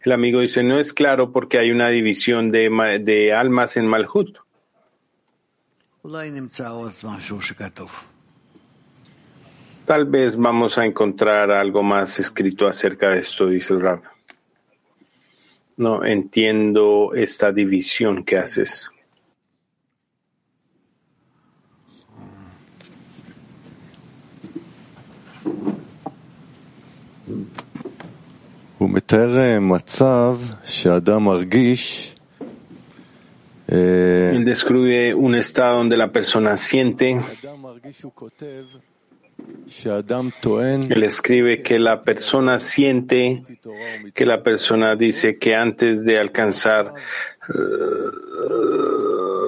El amigo dice, no es claro porque hay una división de, de almas en Malhut. Tal vez vamos a encontrar algo más escrito acerca de esto, dice el Rab. No entiendo esta división que haces. הוא מתאר מצב שאדם מרגיש Él describe un estado donde la persona siente, él escribe que la persona siente, que la persona dice que antes de alcanzar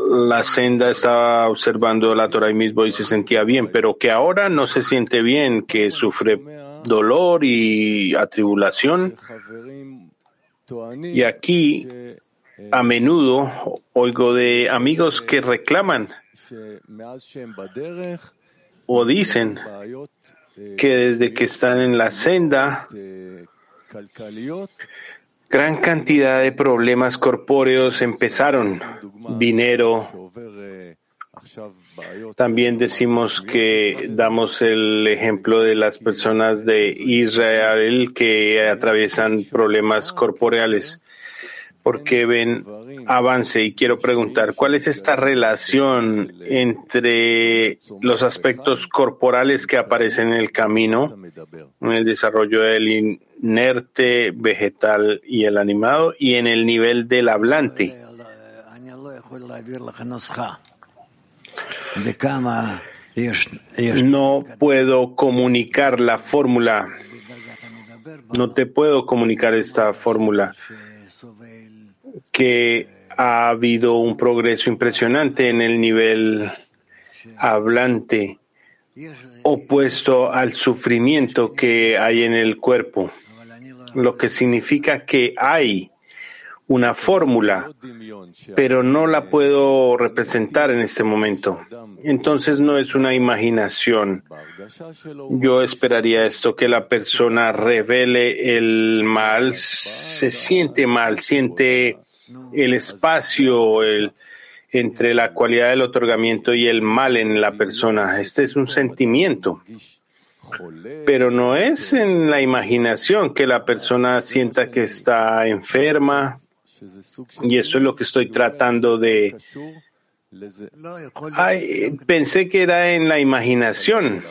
la senda estaba observando la Torah mismo y se sentía bien, pero que ahora no se siente bien, que sufre dolor y atribulación. Y aquí a menudo oigo de amigos que reclaman o dicen que desde que están en la senda, gran cantidad de problemas corpóreos empezaron. Dinero. También decimos que damos el ejemplo de las personas de Israel que atraviesan problemas corporeales porque ven avance y quiero preguntar, ¿cuál es esta relación entre los aspectos corporales que aparecen en el camino, en el desarrollo del inerte, vegetal y el animado, y en el nivel del hablante? No puedo comunicar la fórmula. No te puedo comunicar esta fórmula que ha habido un progreso impresionante en el nivel hablante opuesto al sufrimiento que hay en el cuerpo, lo que significa que hay una fórmula, pero no la puedo representar en este momento. Entonces no es una imaginación. Yo esperaría esto, que la persona revele el mal, se siente mal, siente el espacio el, entre la cualidad del otorgamiento y el mal en la persona. Este es un sentimiento. Pero no es en la imaginación que la persona sienta que está enferma, y eso es lo que estoy tratando de... pensé que era en la imaginación.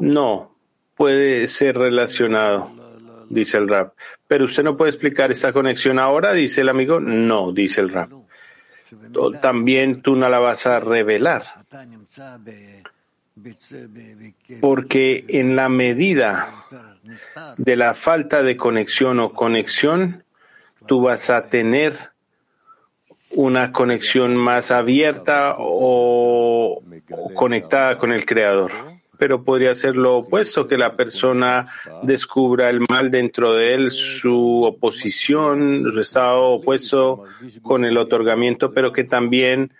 No, puede ser relacionado, dice el rap. Pero usted no puede explicar esta conexión ahora, dice el amigo. No, dice el rap. También tú no la vas a revelar. Porque en la medida de la falta de conexión o conexión, tú vas a tener una conexión más abierta o, conectada con el Creador. Pero podría ser lo opuesto, que la persona descubra el mal dentro de él, su oposición, su estado opuesto con el otorgamiento, pero que también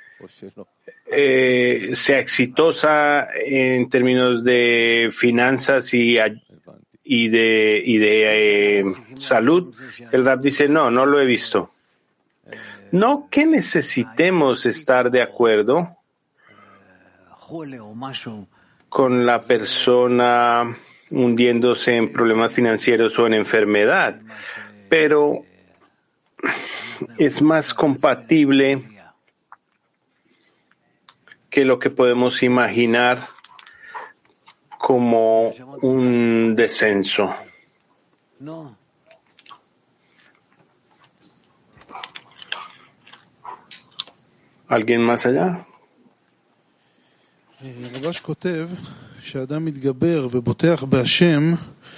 eh, sea exitosa en términos de finanzas y de, y de eh, salud, el rap dice, no, no lo he visto. No que necesitemos estar de acuerdo con la persona hundiéndose en problemas financieros o en enfermedad, pero es más compatible que lo que podemos imaginar como un descenso. ¿Alguien más allá?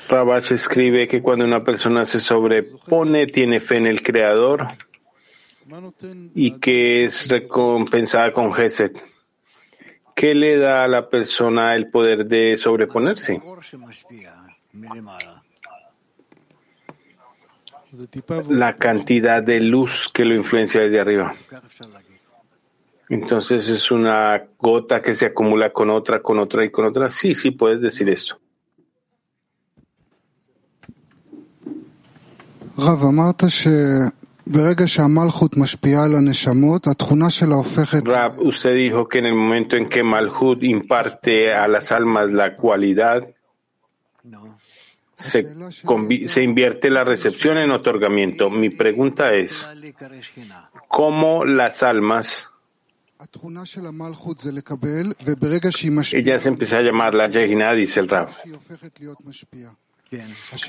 Rabash escribe que cuando una persona se sobrepone, tiene fe en el Creador y que es recompensada con Geset. ¿Qué le da a la persona el poder de sobreponerse? La cantidad de luz que lo influencia desde arriba. Entonces es una gota que se acumula con otra, con otra y con otra. Sí, sí, puedes decir eso. Rab, usted dijo que en el momento en que Malhut imparte a las almas la cualidad, se, se, invierte la recepción en otorgamiento. Mi pregunta es, ¿cómo las almas ella se empieza a llamar la Yehinah, dice el Raf.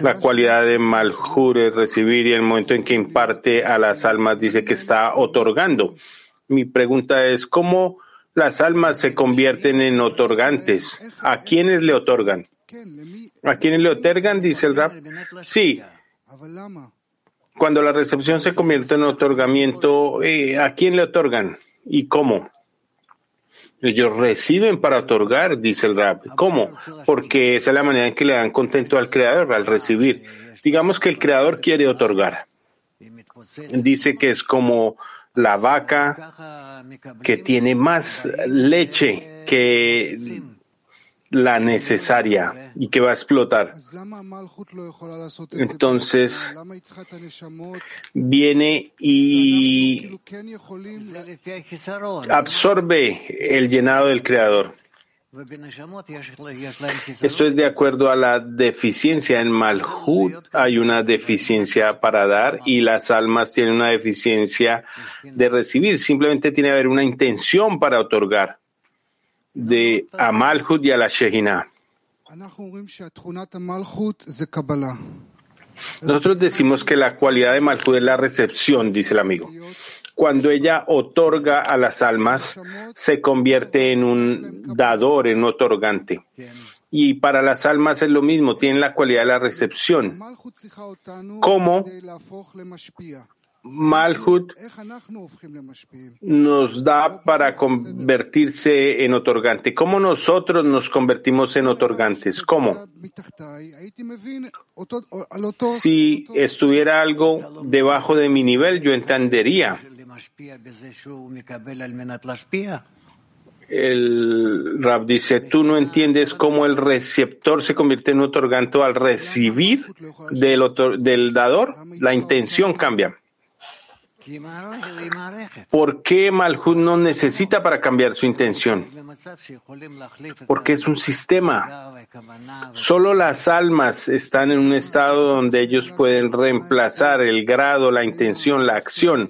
La cualidad de Malhur es recibir y el momento en que imparte a las almas dice que está otorgando. Mi pregunta es, ¿cómo las almas se convierten en otorgantes? ¿A quiénes le otorgan? ¿A quiénes le otorgan? Dice el rap. Sí. Cuando la recepción se convierte en otorgamiento, eh, ¿a quién le otorgan? ¿Y cómo? Ellos reciben para otorgar, dice el Rab. ¿Cómo? Porque esa es la manera en que le dan contento al Creador al recibir. Digamos que el Creador quiere otorgar. Dice que es como la vaca que tiene más leche que la necesaria y que va a explotar. Entonces viene y absorbe el llenado del Creador. Esto es de acuerdo a la deficiencia. En Malhut hay una deficiencia para dar y las almas tienen una deficiencia de recibir. Simplemente tiene que haber una intención para otorgar de Amalhut y a la Shehinah. Nosotros decimos que la cualidad de Malhut es la recepción, dice el amigo. Cuando ella otorga a las almas, se convierte en un dador, en un otorgante. Y para las almas es lo mismo, tienen la cualidad de la recepción. ¿Cómo Malhut nos da para convertirse en otorgante. ¿Cómo nosotros nos convertimos en otorgantes? ¿Cómo? Si estuviera algo debajo de mi nivel, yo entendería. El Rab dice, tú no entiendes cómo el receptor se convierte en otorgante al recibir del, del dador, la intención cambia. ¿Por qué Malhut no necesita para cambiar su intención? Porque es un sistema. Solo las almas están en un estado donde ellos pueden reemplazar el grado, la intención, la acción.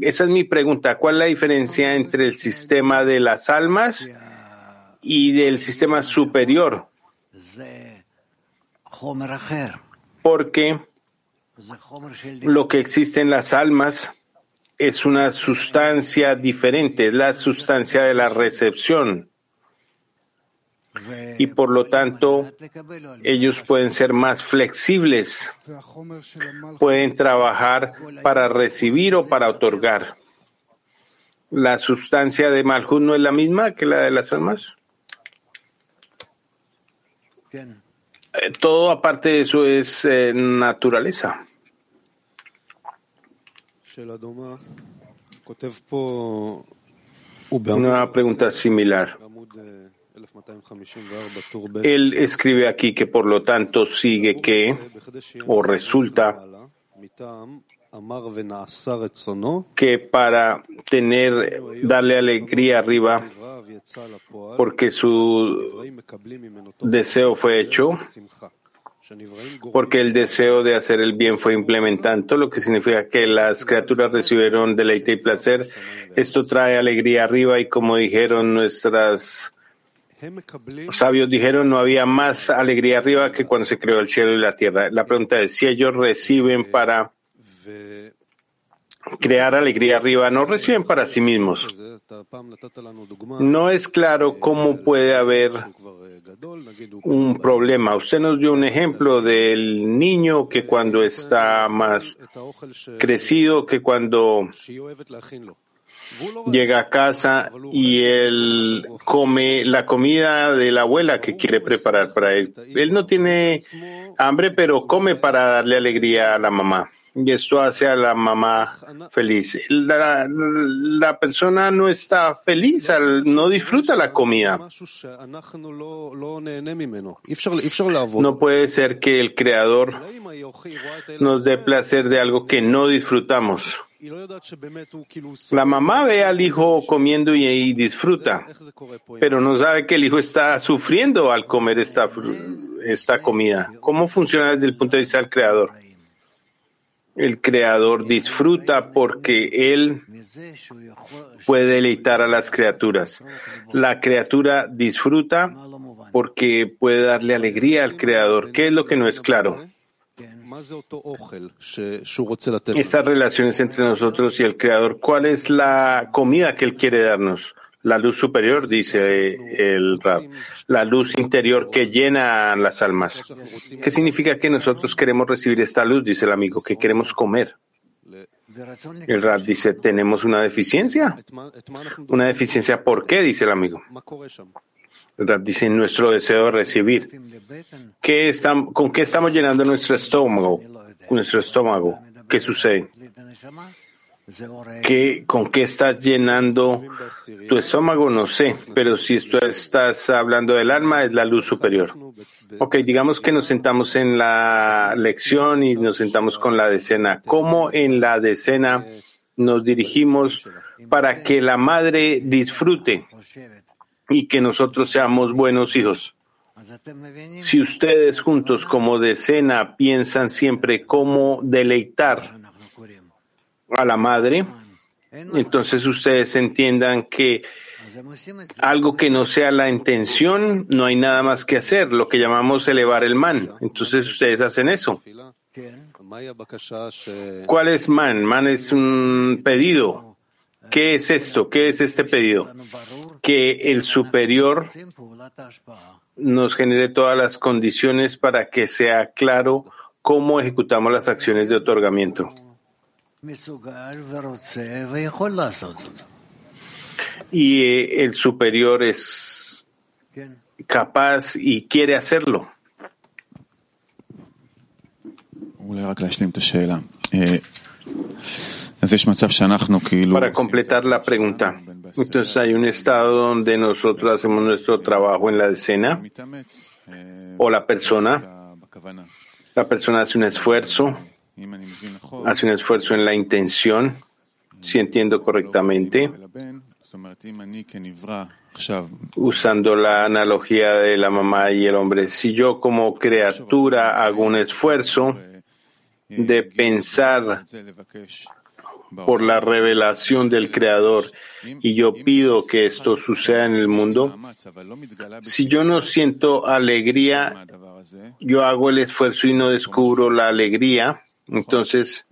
Esa es mi pregunta. ¿Cuál es la diferencia entre el sistema de las almas y del sistema superior? Porque lo que existe en las almas es una sustancia diferente, es la sustancia de la recepción. Y por lo tanto, ellos pueden ser más flexibles, pueden trabajar para recibir o para otorgar. ¿La sustancia de Malhut no es la misma que la de las almas? Bien. Eh, todo aparte de eso es eh, naturaleza. Una pregunta similar. Él escribe aquí que por lo tanto sigue que, o resulta que para tener, darle alegría arriba, porque su deseo fue hecho, porque el deseo de hacer el bien fue implementado, lo que significa que las criaturas recibieron deleite y placer. Esto trae alegría arriba y como dijeron nuestras sabios dijeron no había más alegría arriba que cuando se creó el cielo y la tierra. La pregunta es si ellos reciben para eh, crear alegría arriba no reciben para sí mismos. No es claro cómo puede haber un problema. Usted nos dio un ejemplo del niño que cuando está más crecido, que cuando llega a casa y él come la comida de la abuela que quiere preparar para él. Él no tiene hambre, pero come para darle alegría a la mamá y esto hace a la mamá feliz. La, la persona no está feliz, no disfruta la comida. No puede ser que el Creador nos dé placer de algo que no disfrutamos. La mamá ve al hijo comiendo y, y disfruta, pero no sabe que el hijo está sufriendo al comer esta, esta comida. ¿Cómo funciona desde el punto de vista del Creador? El Creador disfruta porque Él puede deleitar a las criaturas. La criatura disfruta porque puede darle alegría al Creador. ¿Qué es lo que no es claro? Estas relaciones entre nosotros y el Creador, ¿cuál es la comida que Él quiere darnos? La luz superior, dice el Rab, la luz interior que llena las almas. ¿Qué significa que nosotros queremos recibir esta luz? Dice el amigo, que queremos comer. El Rab dice, tenemos una deficiencia. Una deficiencia, ¿por qué? Dice el amigo. El Rab dice, nuestro deseo de recibir. ¿Qué ¿Con qué estamos llenando nuestro estómago? Nuestro estómago. ¿Qué sucede? ¿Qué, ¿Con qué estás llenando tu estómago? No sé, pero si tú estás hablando del alma, es la luz superior. Ok, digamos que nos sentamos en la lección y nos sentamos con la decena. ¿Cómo en la decena nos dirigimos para que la madre disfrute y que nosotros seamos buenos hijos? Si ustedes juntos como decena piensan siempre cómo deleitar a la madre, entonces ustedes entiendan que algo que no sea la intención, no hay nada más que hacer, lo que llamamos elevar el man. Entonces ustedes hacen eso. ¿Cuál es man? Man es un pedido. ¿Qué es esto? ¿Qué es este pedido? Que el superior nos genere todas las condiciones para que sea claro cómo ejecutamos las acciones de otorgamiento. Y eh, el superior es capaz y quiere hacerlo. Para completar la pregunta, entonces hay un estado donde nosotros hacemos nuestro trabajo en la escena o la persona, la persona hace un esfuerzo hace un esfuerzo en la intención, si entiendo correctamente, usando la analogía de la mamá y el hombre. Si yo como criatura hago un esfuerzo de pensar por la revelación del Creador y yo pido que esto suceda en el mundo, si yo no siento alegría, yo hago el esfuerzo y no descubro la alegría, entonces,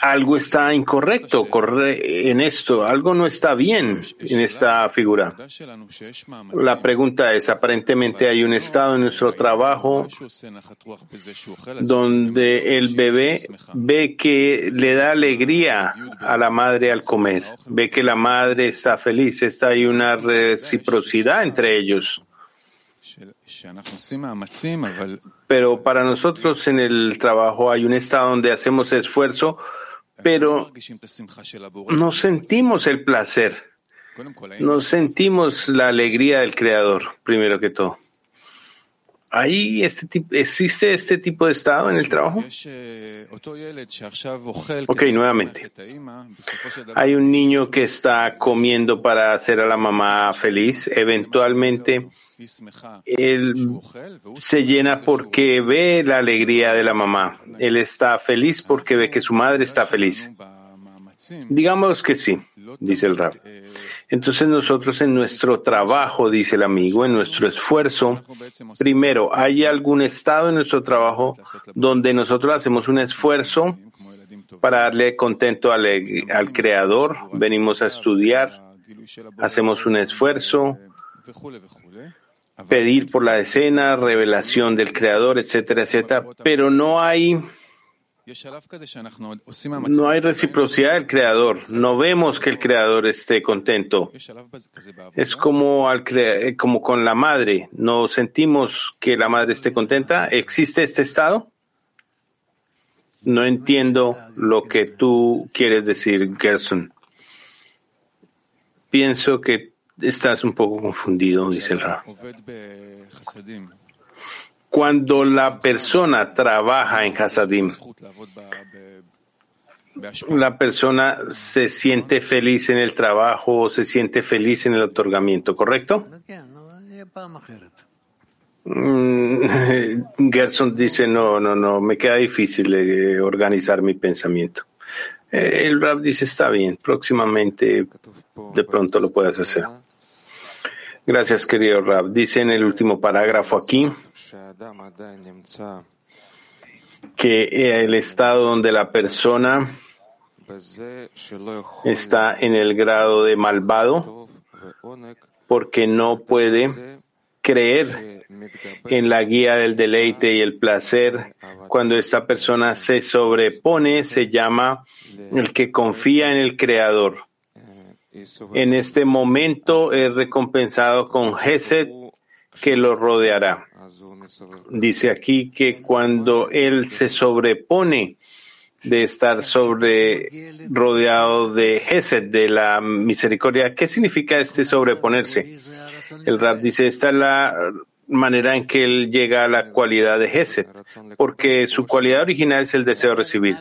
algo está incorrecto en esto, algo no está bien en esta figura. La pregunta es, aparentemente hay un estado en nuestro trabajo donde el bebé ve que le da alegría a la madre al comer, ve que la madre está feliz, está hay una reciprocidad entre ellos. Pero para nosotros en el trabajo hay un estado donde hacemos esfuerzo, pero no sentimos el placer, no sentimos la alegría del Creador, primero que todo. ¿Hay este tipo, ¿Existe este tipo de estado en el trabajo? Ok, nuevamente. Hay un niño que está comiendo para hacer a la mamá feliz. Eventualmente él se llena porque ve la alegría de la mamá. Él está feliz porque ve que su madre está feliz. Digamos que sí, dice el rab. Entonces nosotros en nuestro trabajo, dice el amigo, en nuestro esfuerzo, primero, ¿hay algún estado en nuestro trabajo donde nosotros hacemos un esfuerzo para darle contento al, al creador? Venimos a estudiar, hacemos un esfuerzo pedir por la decena, revelación del Creador, etcétera, etcétera, pero no hay no hay reciprocidad del creador. No vemos que el creador esté contento. Es como, al crea como con la madre. No sentimos que la madre esté contenta. ¿Existe este estado? No entiendo lo que tú quieres decir, Gerson. Pienso que estás un poco confundido, dice el Rab. Cuando la persona trabaja en Hasadim, la persona se siente feliz en el trabajo o se siente feliz en el otorgamiento, ¿correcto? Mm, Gerson dice, no, no, no, me queda difícil eh, organizar mi pensamiento. Eh, el Rab dice, está bien, próximamente de pronto lo puedas hacer. Gracias, querido Rab. Dice en el último parágrafo aquí que el estado donde la persona está en el grado de malvado porque no puede creer en la guía del deleite y el placer. Cuando esta persona se sobrepone, se llama el que confía en el Creador. En este momento es recompensado con Gesed que lo rodeará. Dice aquí que cuando él se sobrepone de estar sobre rodeado de Gesed, de la misericordia, ¿qué significa este sobreponerse? El Rab dice, esta es la manera en que él llega a la cualidad de Gesed, porque su cualidad original es el deseo de recibir.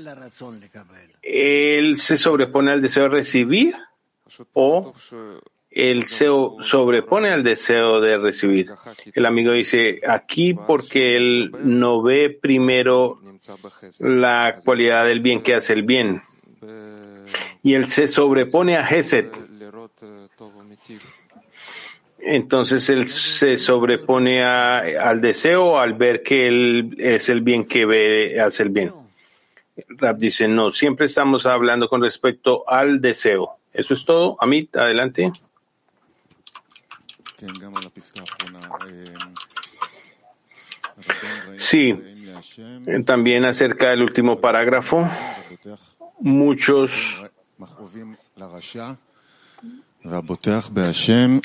Él se sobrepone al deseo de recibir o él se sobrepone al deseo de recibir. El amigo dice aquí porque él no ve primero la cualidad del bien que hace el bien. Y él se sobrepone a Gesed. Entonces él se sobrepone al deseo al ver que él es el bien que ve, hace el bien. Rab dice, no, siempre estamos hablando con respecto al deseo. Eso es todo. Amit, adelante. Sí, también acerca del último parágrafo, muchos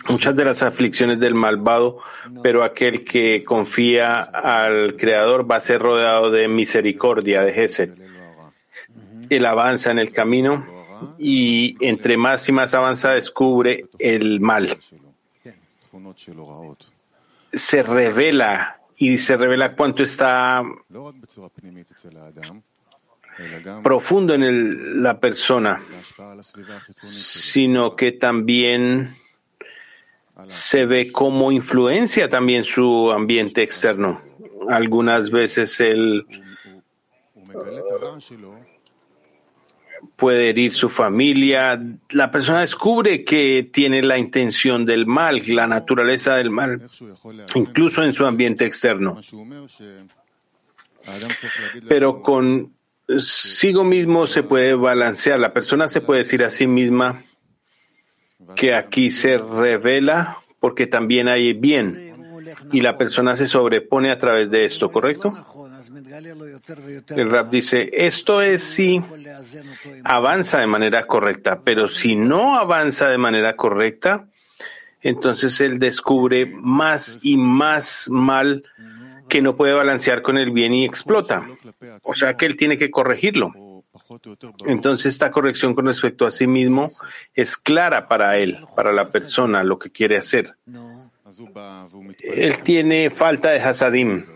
muchas de las aflicciones del malvado, pero aquel que confía al Creador va a ser rodeado de misericordia, de Gesed. Él avanza en el camino y entre más y más avanza descubre el mal. Se revela y se revela cuánto está profundo en la persona, sino que también se ve cómo influencia también su ambiente externo. Algunas veces él puede herir su familia. La persona descubre que tiene la intención del mal, la naturaleza del mal, incluso en su ambiente externo. Pero con sigo mismo se puede balancear. La persona se puede decir a sí misma que aquí se revela porque también hay bien y la persona se sobrepone a través de esto, ¿correcto? El rap dice, esto es si avanza de manera correcta, pero si no avanza de manera correcta, entonces él descubre más y más mal que no puede balancear con el bien y explota. O sea que él tiene que corregirlo. Entonces esta corrección con respecto a sí mismo es clara para él, para la persona, lo que quiere hacer. Él tiene falta de hasadim.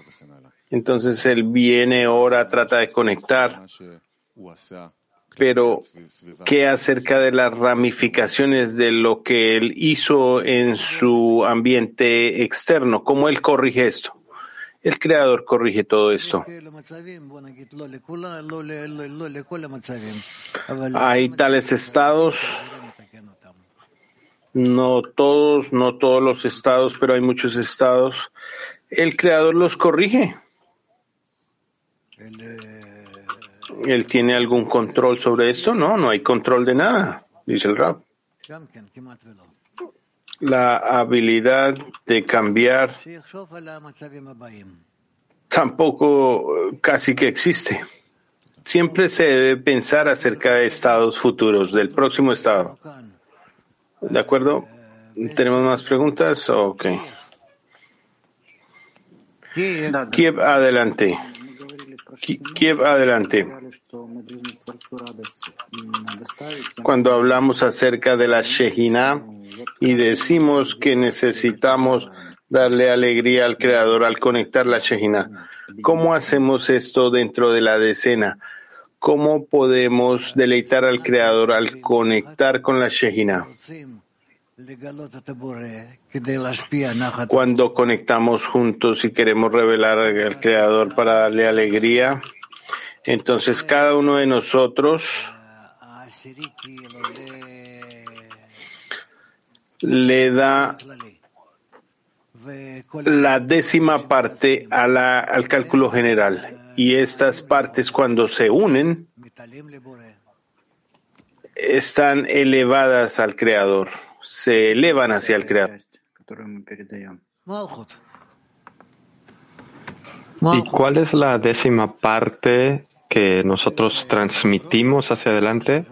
Entonces él viene, ora, trata de conectar. Pero, ¿qué acerca de las ramificaciones de lo que él hizo en su ambiente externo? ¿Cómo él corrige esto? El Creador corrige todo esto. Hay tales estados, no todos, no todos los estados, pero hay muchos estados. El Creador los corrige. ¿Él tiene algún control sobre esto? No, no hay control de nada, dice el Rab la habilidad de cambiar tampoco eh, casi que existe. Siempre se debe pensar acerca de estados futuros, del próximo estado. ¿De acuerdo? ¿Tenemos más preguntas? Ok. Kiev, adelante. Kiev, adelante. Cuando hablamos acerca de la Shejina y decimos que necesitamos darle alegría al Creador al conectar la Shejina, ¿cómo hacemos esto dentro de la decena? ¿Cómo podemos deleitar al Creador al conectar con la Shejina? Cuando conectamos juntos y queremos revelar al Creador para darle alegría, entonces cada uno de nosotros le da la décima parte al cálculo general. Y estas partes cuando se unen están elevadas al Creador se elevan hacia el Creador. ¿Y cuál es la décima parte que nosotros transmitimos hacia adelante?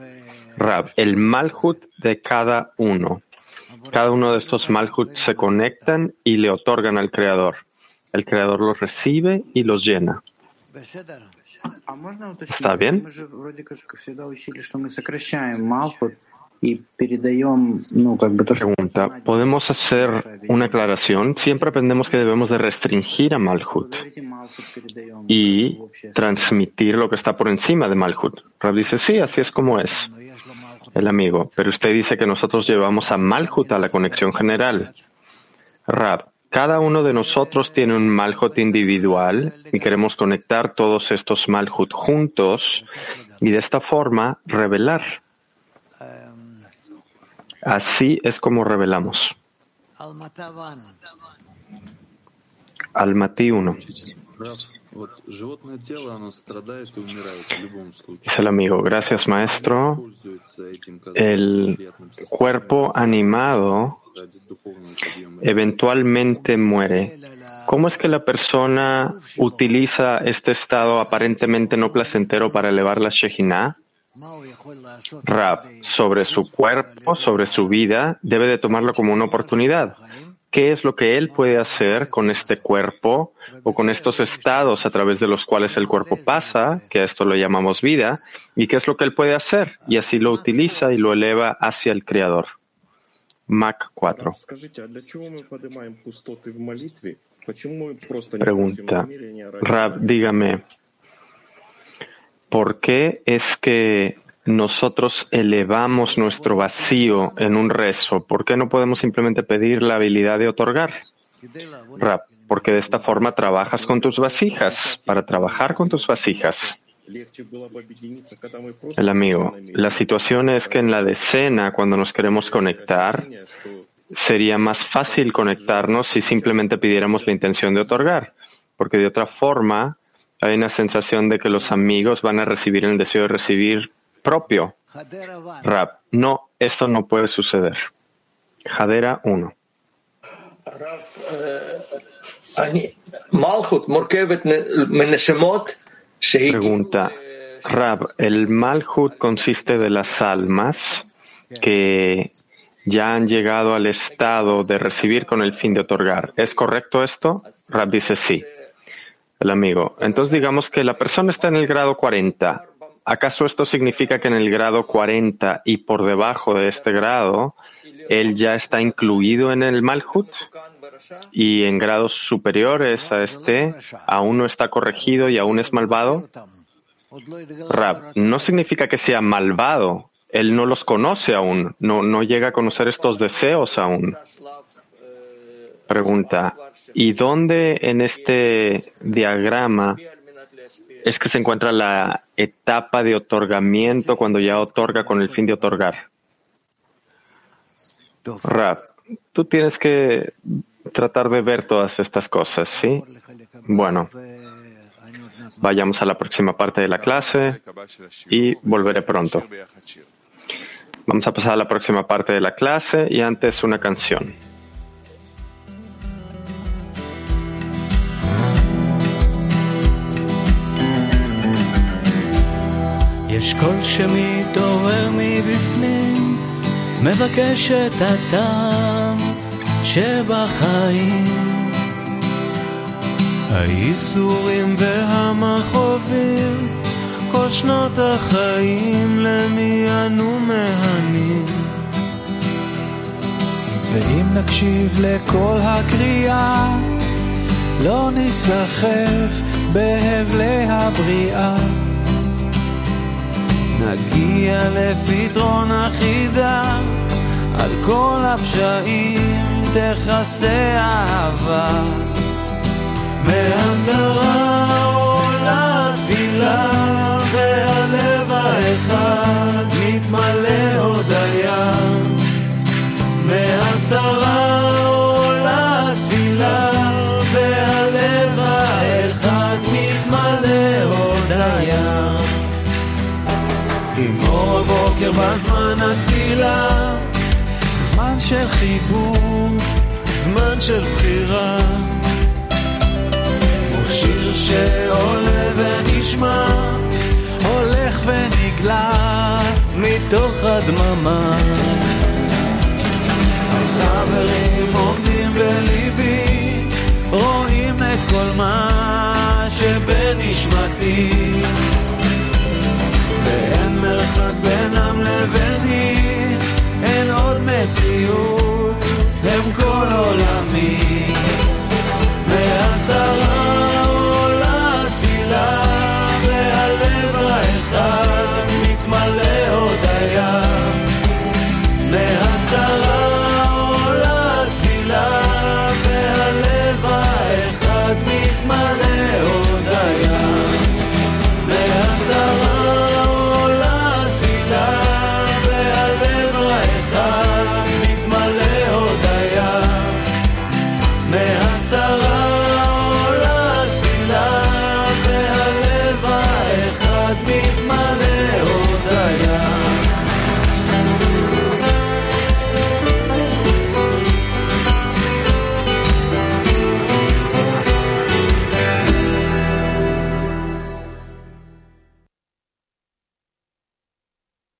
Rab, el Malhut de cada uno. Cada uno de estos Malhut se conectan y le otorgan al Creador. El Creador los recibe y los llena. ¿Está bien? Pregunta, ¿podemos hacer una aclaración? Siempre aprendemos que debemos de restringir a Malhut y transmitir lo que está por encima de Malhut. Rab dice, sí, así es como es el amigo, pero usted dice que nosotros llevamos a Malhut a la conexión general. Rab, cada uno de nosotros tiene un Malhut individual y queremos conectar todos estos Malhut juntos y de esta forma revelar Así es como revelamos. Almatí 1. Es el amigo. Gracias, maestro. El cuerpo animado eventualmente muere. ¿Cómo es que la persona utiliza este estado aparentemente no placentero para elevar la Shejina? Rab, sobre su cuerpo, sobre su vida, debe de tomarlo como una oportunidad. ¿Qué es lo que él puede hacer con este cuerpo o con estos estados a través de los cuales el cuerpo pasa, que a esto lo llamamos vida, y qué es lo que él puede hacer? Y así lo utiliza y lo eleva hacia el Creador. Mac 4. Pregunta. Rab, dígame, ¿por qué es que nosotros elevamos nuestro vacío en un rezo? ¿Por qué no podemos simplemente pedir la habilidad de otorgar? porque de esta forma trabajas con tus vasijas, para trabajar con tus vasijas. El amigo, la situación es que en la decena, cuando nos queremos conectar, sería más fácil conectarnos si simplemente pidiéramos la intención de otorgar, porque de otra forma hay una sensación de que los amigos van a recibir el deseo de recibir propio. Rap, no, eso no puede suceder. Jadera 1. Pregunta. Rab, el Malhut consiste de las almas que ya han llegado al estado de recibir con el fin de otorgar. ¿Es correcto esto? Rab dice sí el amigo. Entonces digamos que la persona está en el grado 40. ¿Acaso esto significa que en el grado 40 y por debajo de este grado, él ya está incluido en el Malhut? Y en grados superiores a este, aún no está corregido y aún es malvado? Rab, no significa que sea malvado. Él no los conoce aún, no, no llega a conocer estos deseos aún. Pregunta, ¿Y dónde en este diagrama es que se encuentra la etapa de otorgamiento cuando ya otorga con el fin de otorgar? Rap, tú tienes que tratar de ver todas estas cosas, ¿sí? Bueno, vayamos a la próxima parte de la clase y volveré pronto. Vamos a pasar a la próxima parte de la clase y antes una canción. יש קול שמתעורר מבפנים, מבקש את הטעם שבחיים. הייסורים והמכאובים, כל שנות החיים למי אנו מהנים. ואם נקשיב לכל הקריאה, לא ניסחף בהבלי הבריאה. נגיע לפתרון החידה, על כל הפשעים תכסה אהבה. מעשרה עולה תפילה, והלב האחד מתמלא הודיה. מעשרה עולה תפילה, והלב האחד מתמלא הודיה. בבוקר בזמן התפילה, זמן של חיבור, זמן של בחירה. הוא שיר שעולה ונשמע, הולך ונגלה מתוך הדממה. החברים עומדים בליבי, רואים את כל מה שבנשמתי. אחד בינם לביני, אין עוד מציאות, הם כל עולמי. מהשרה עולה תפילה, והלב האחד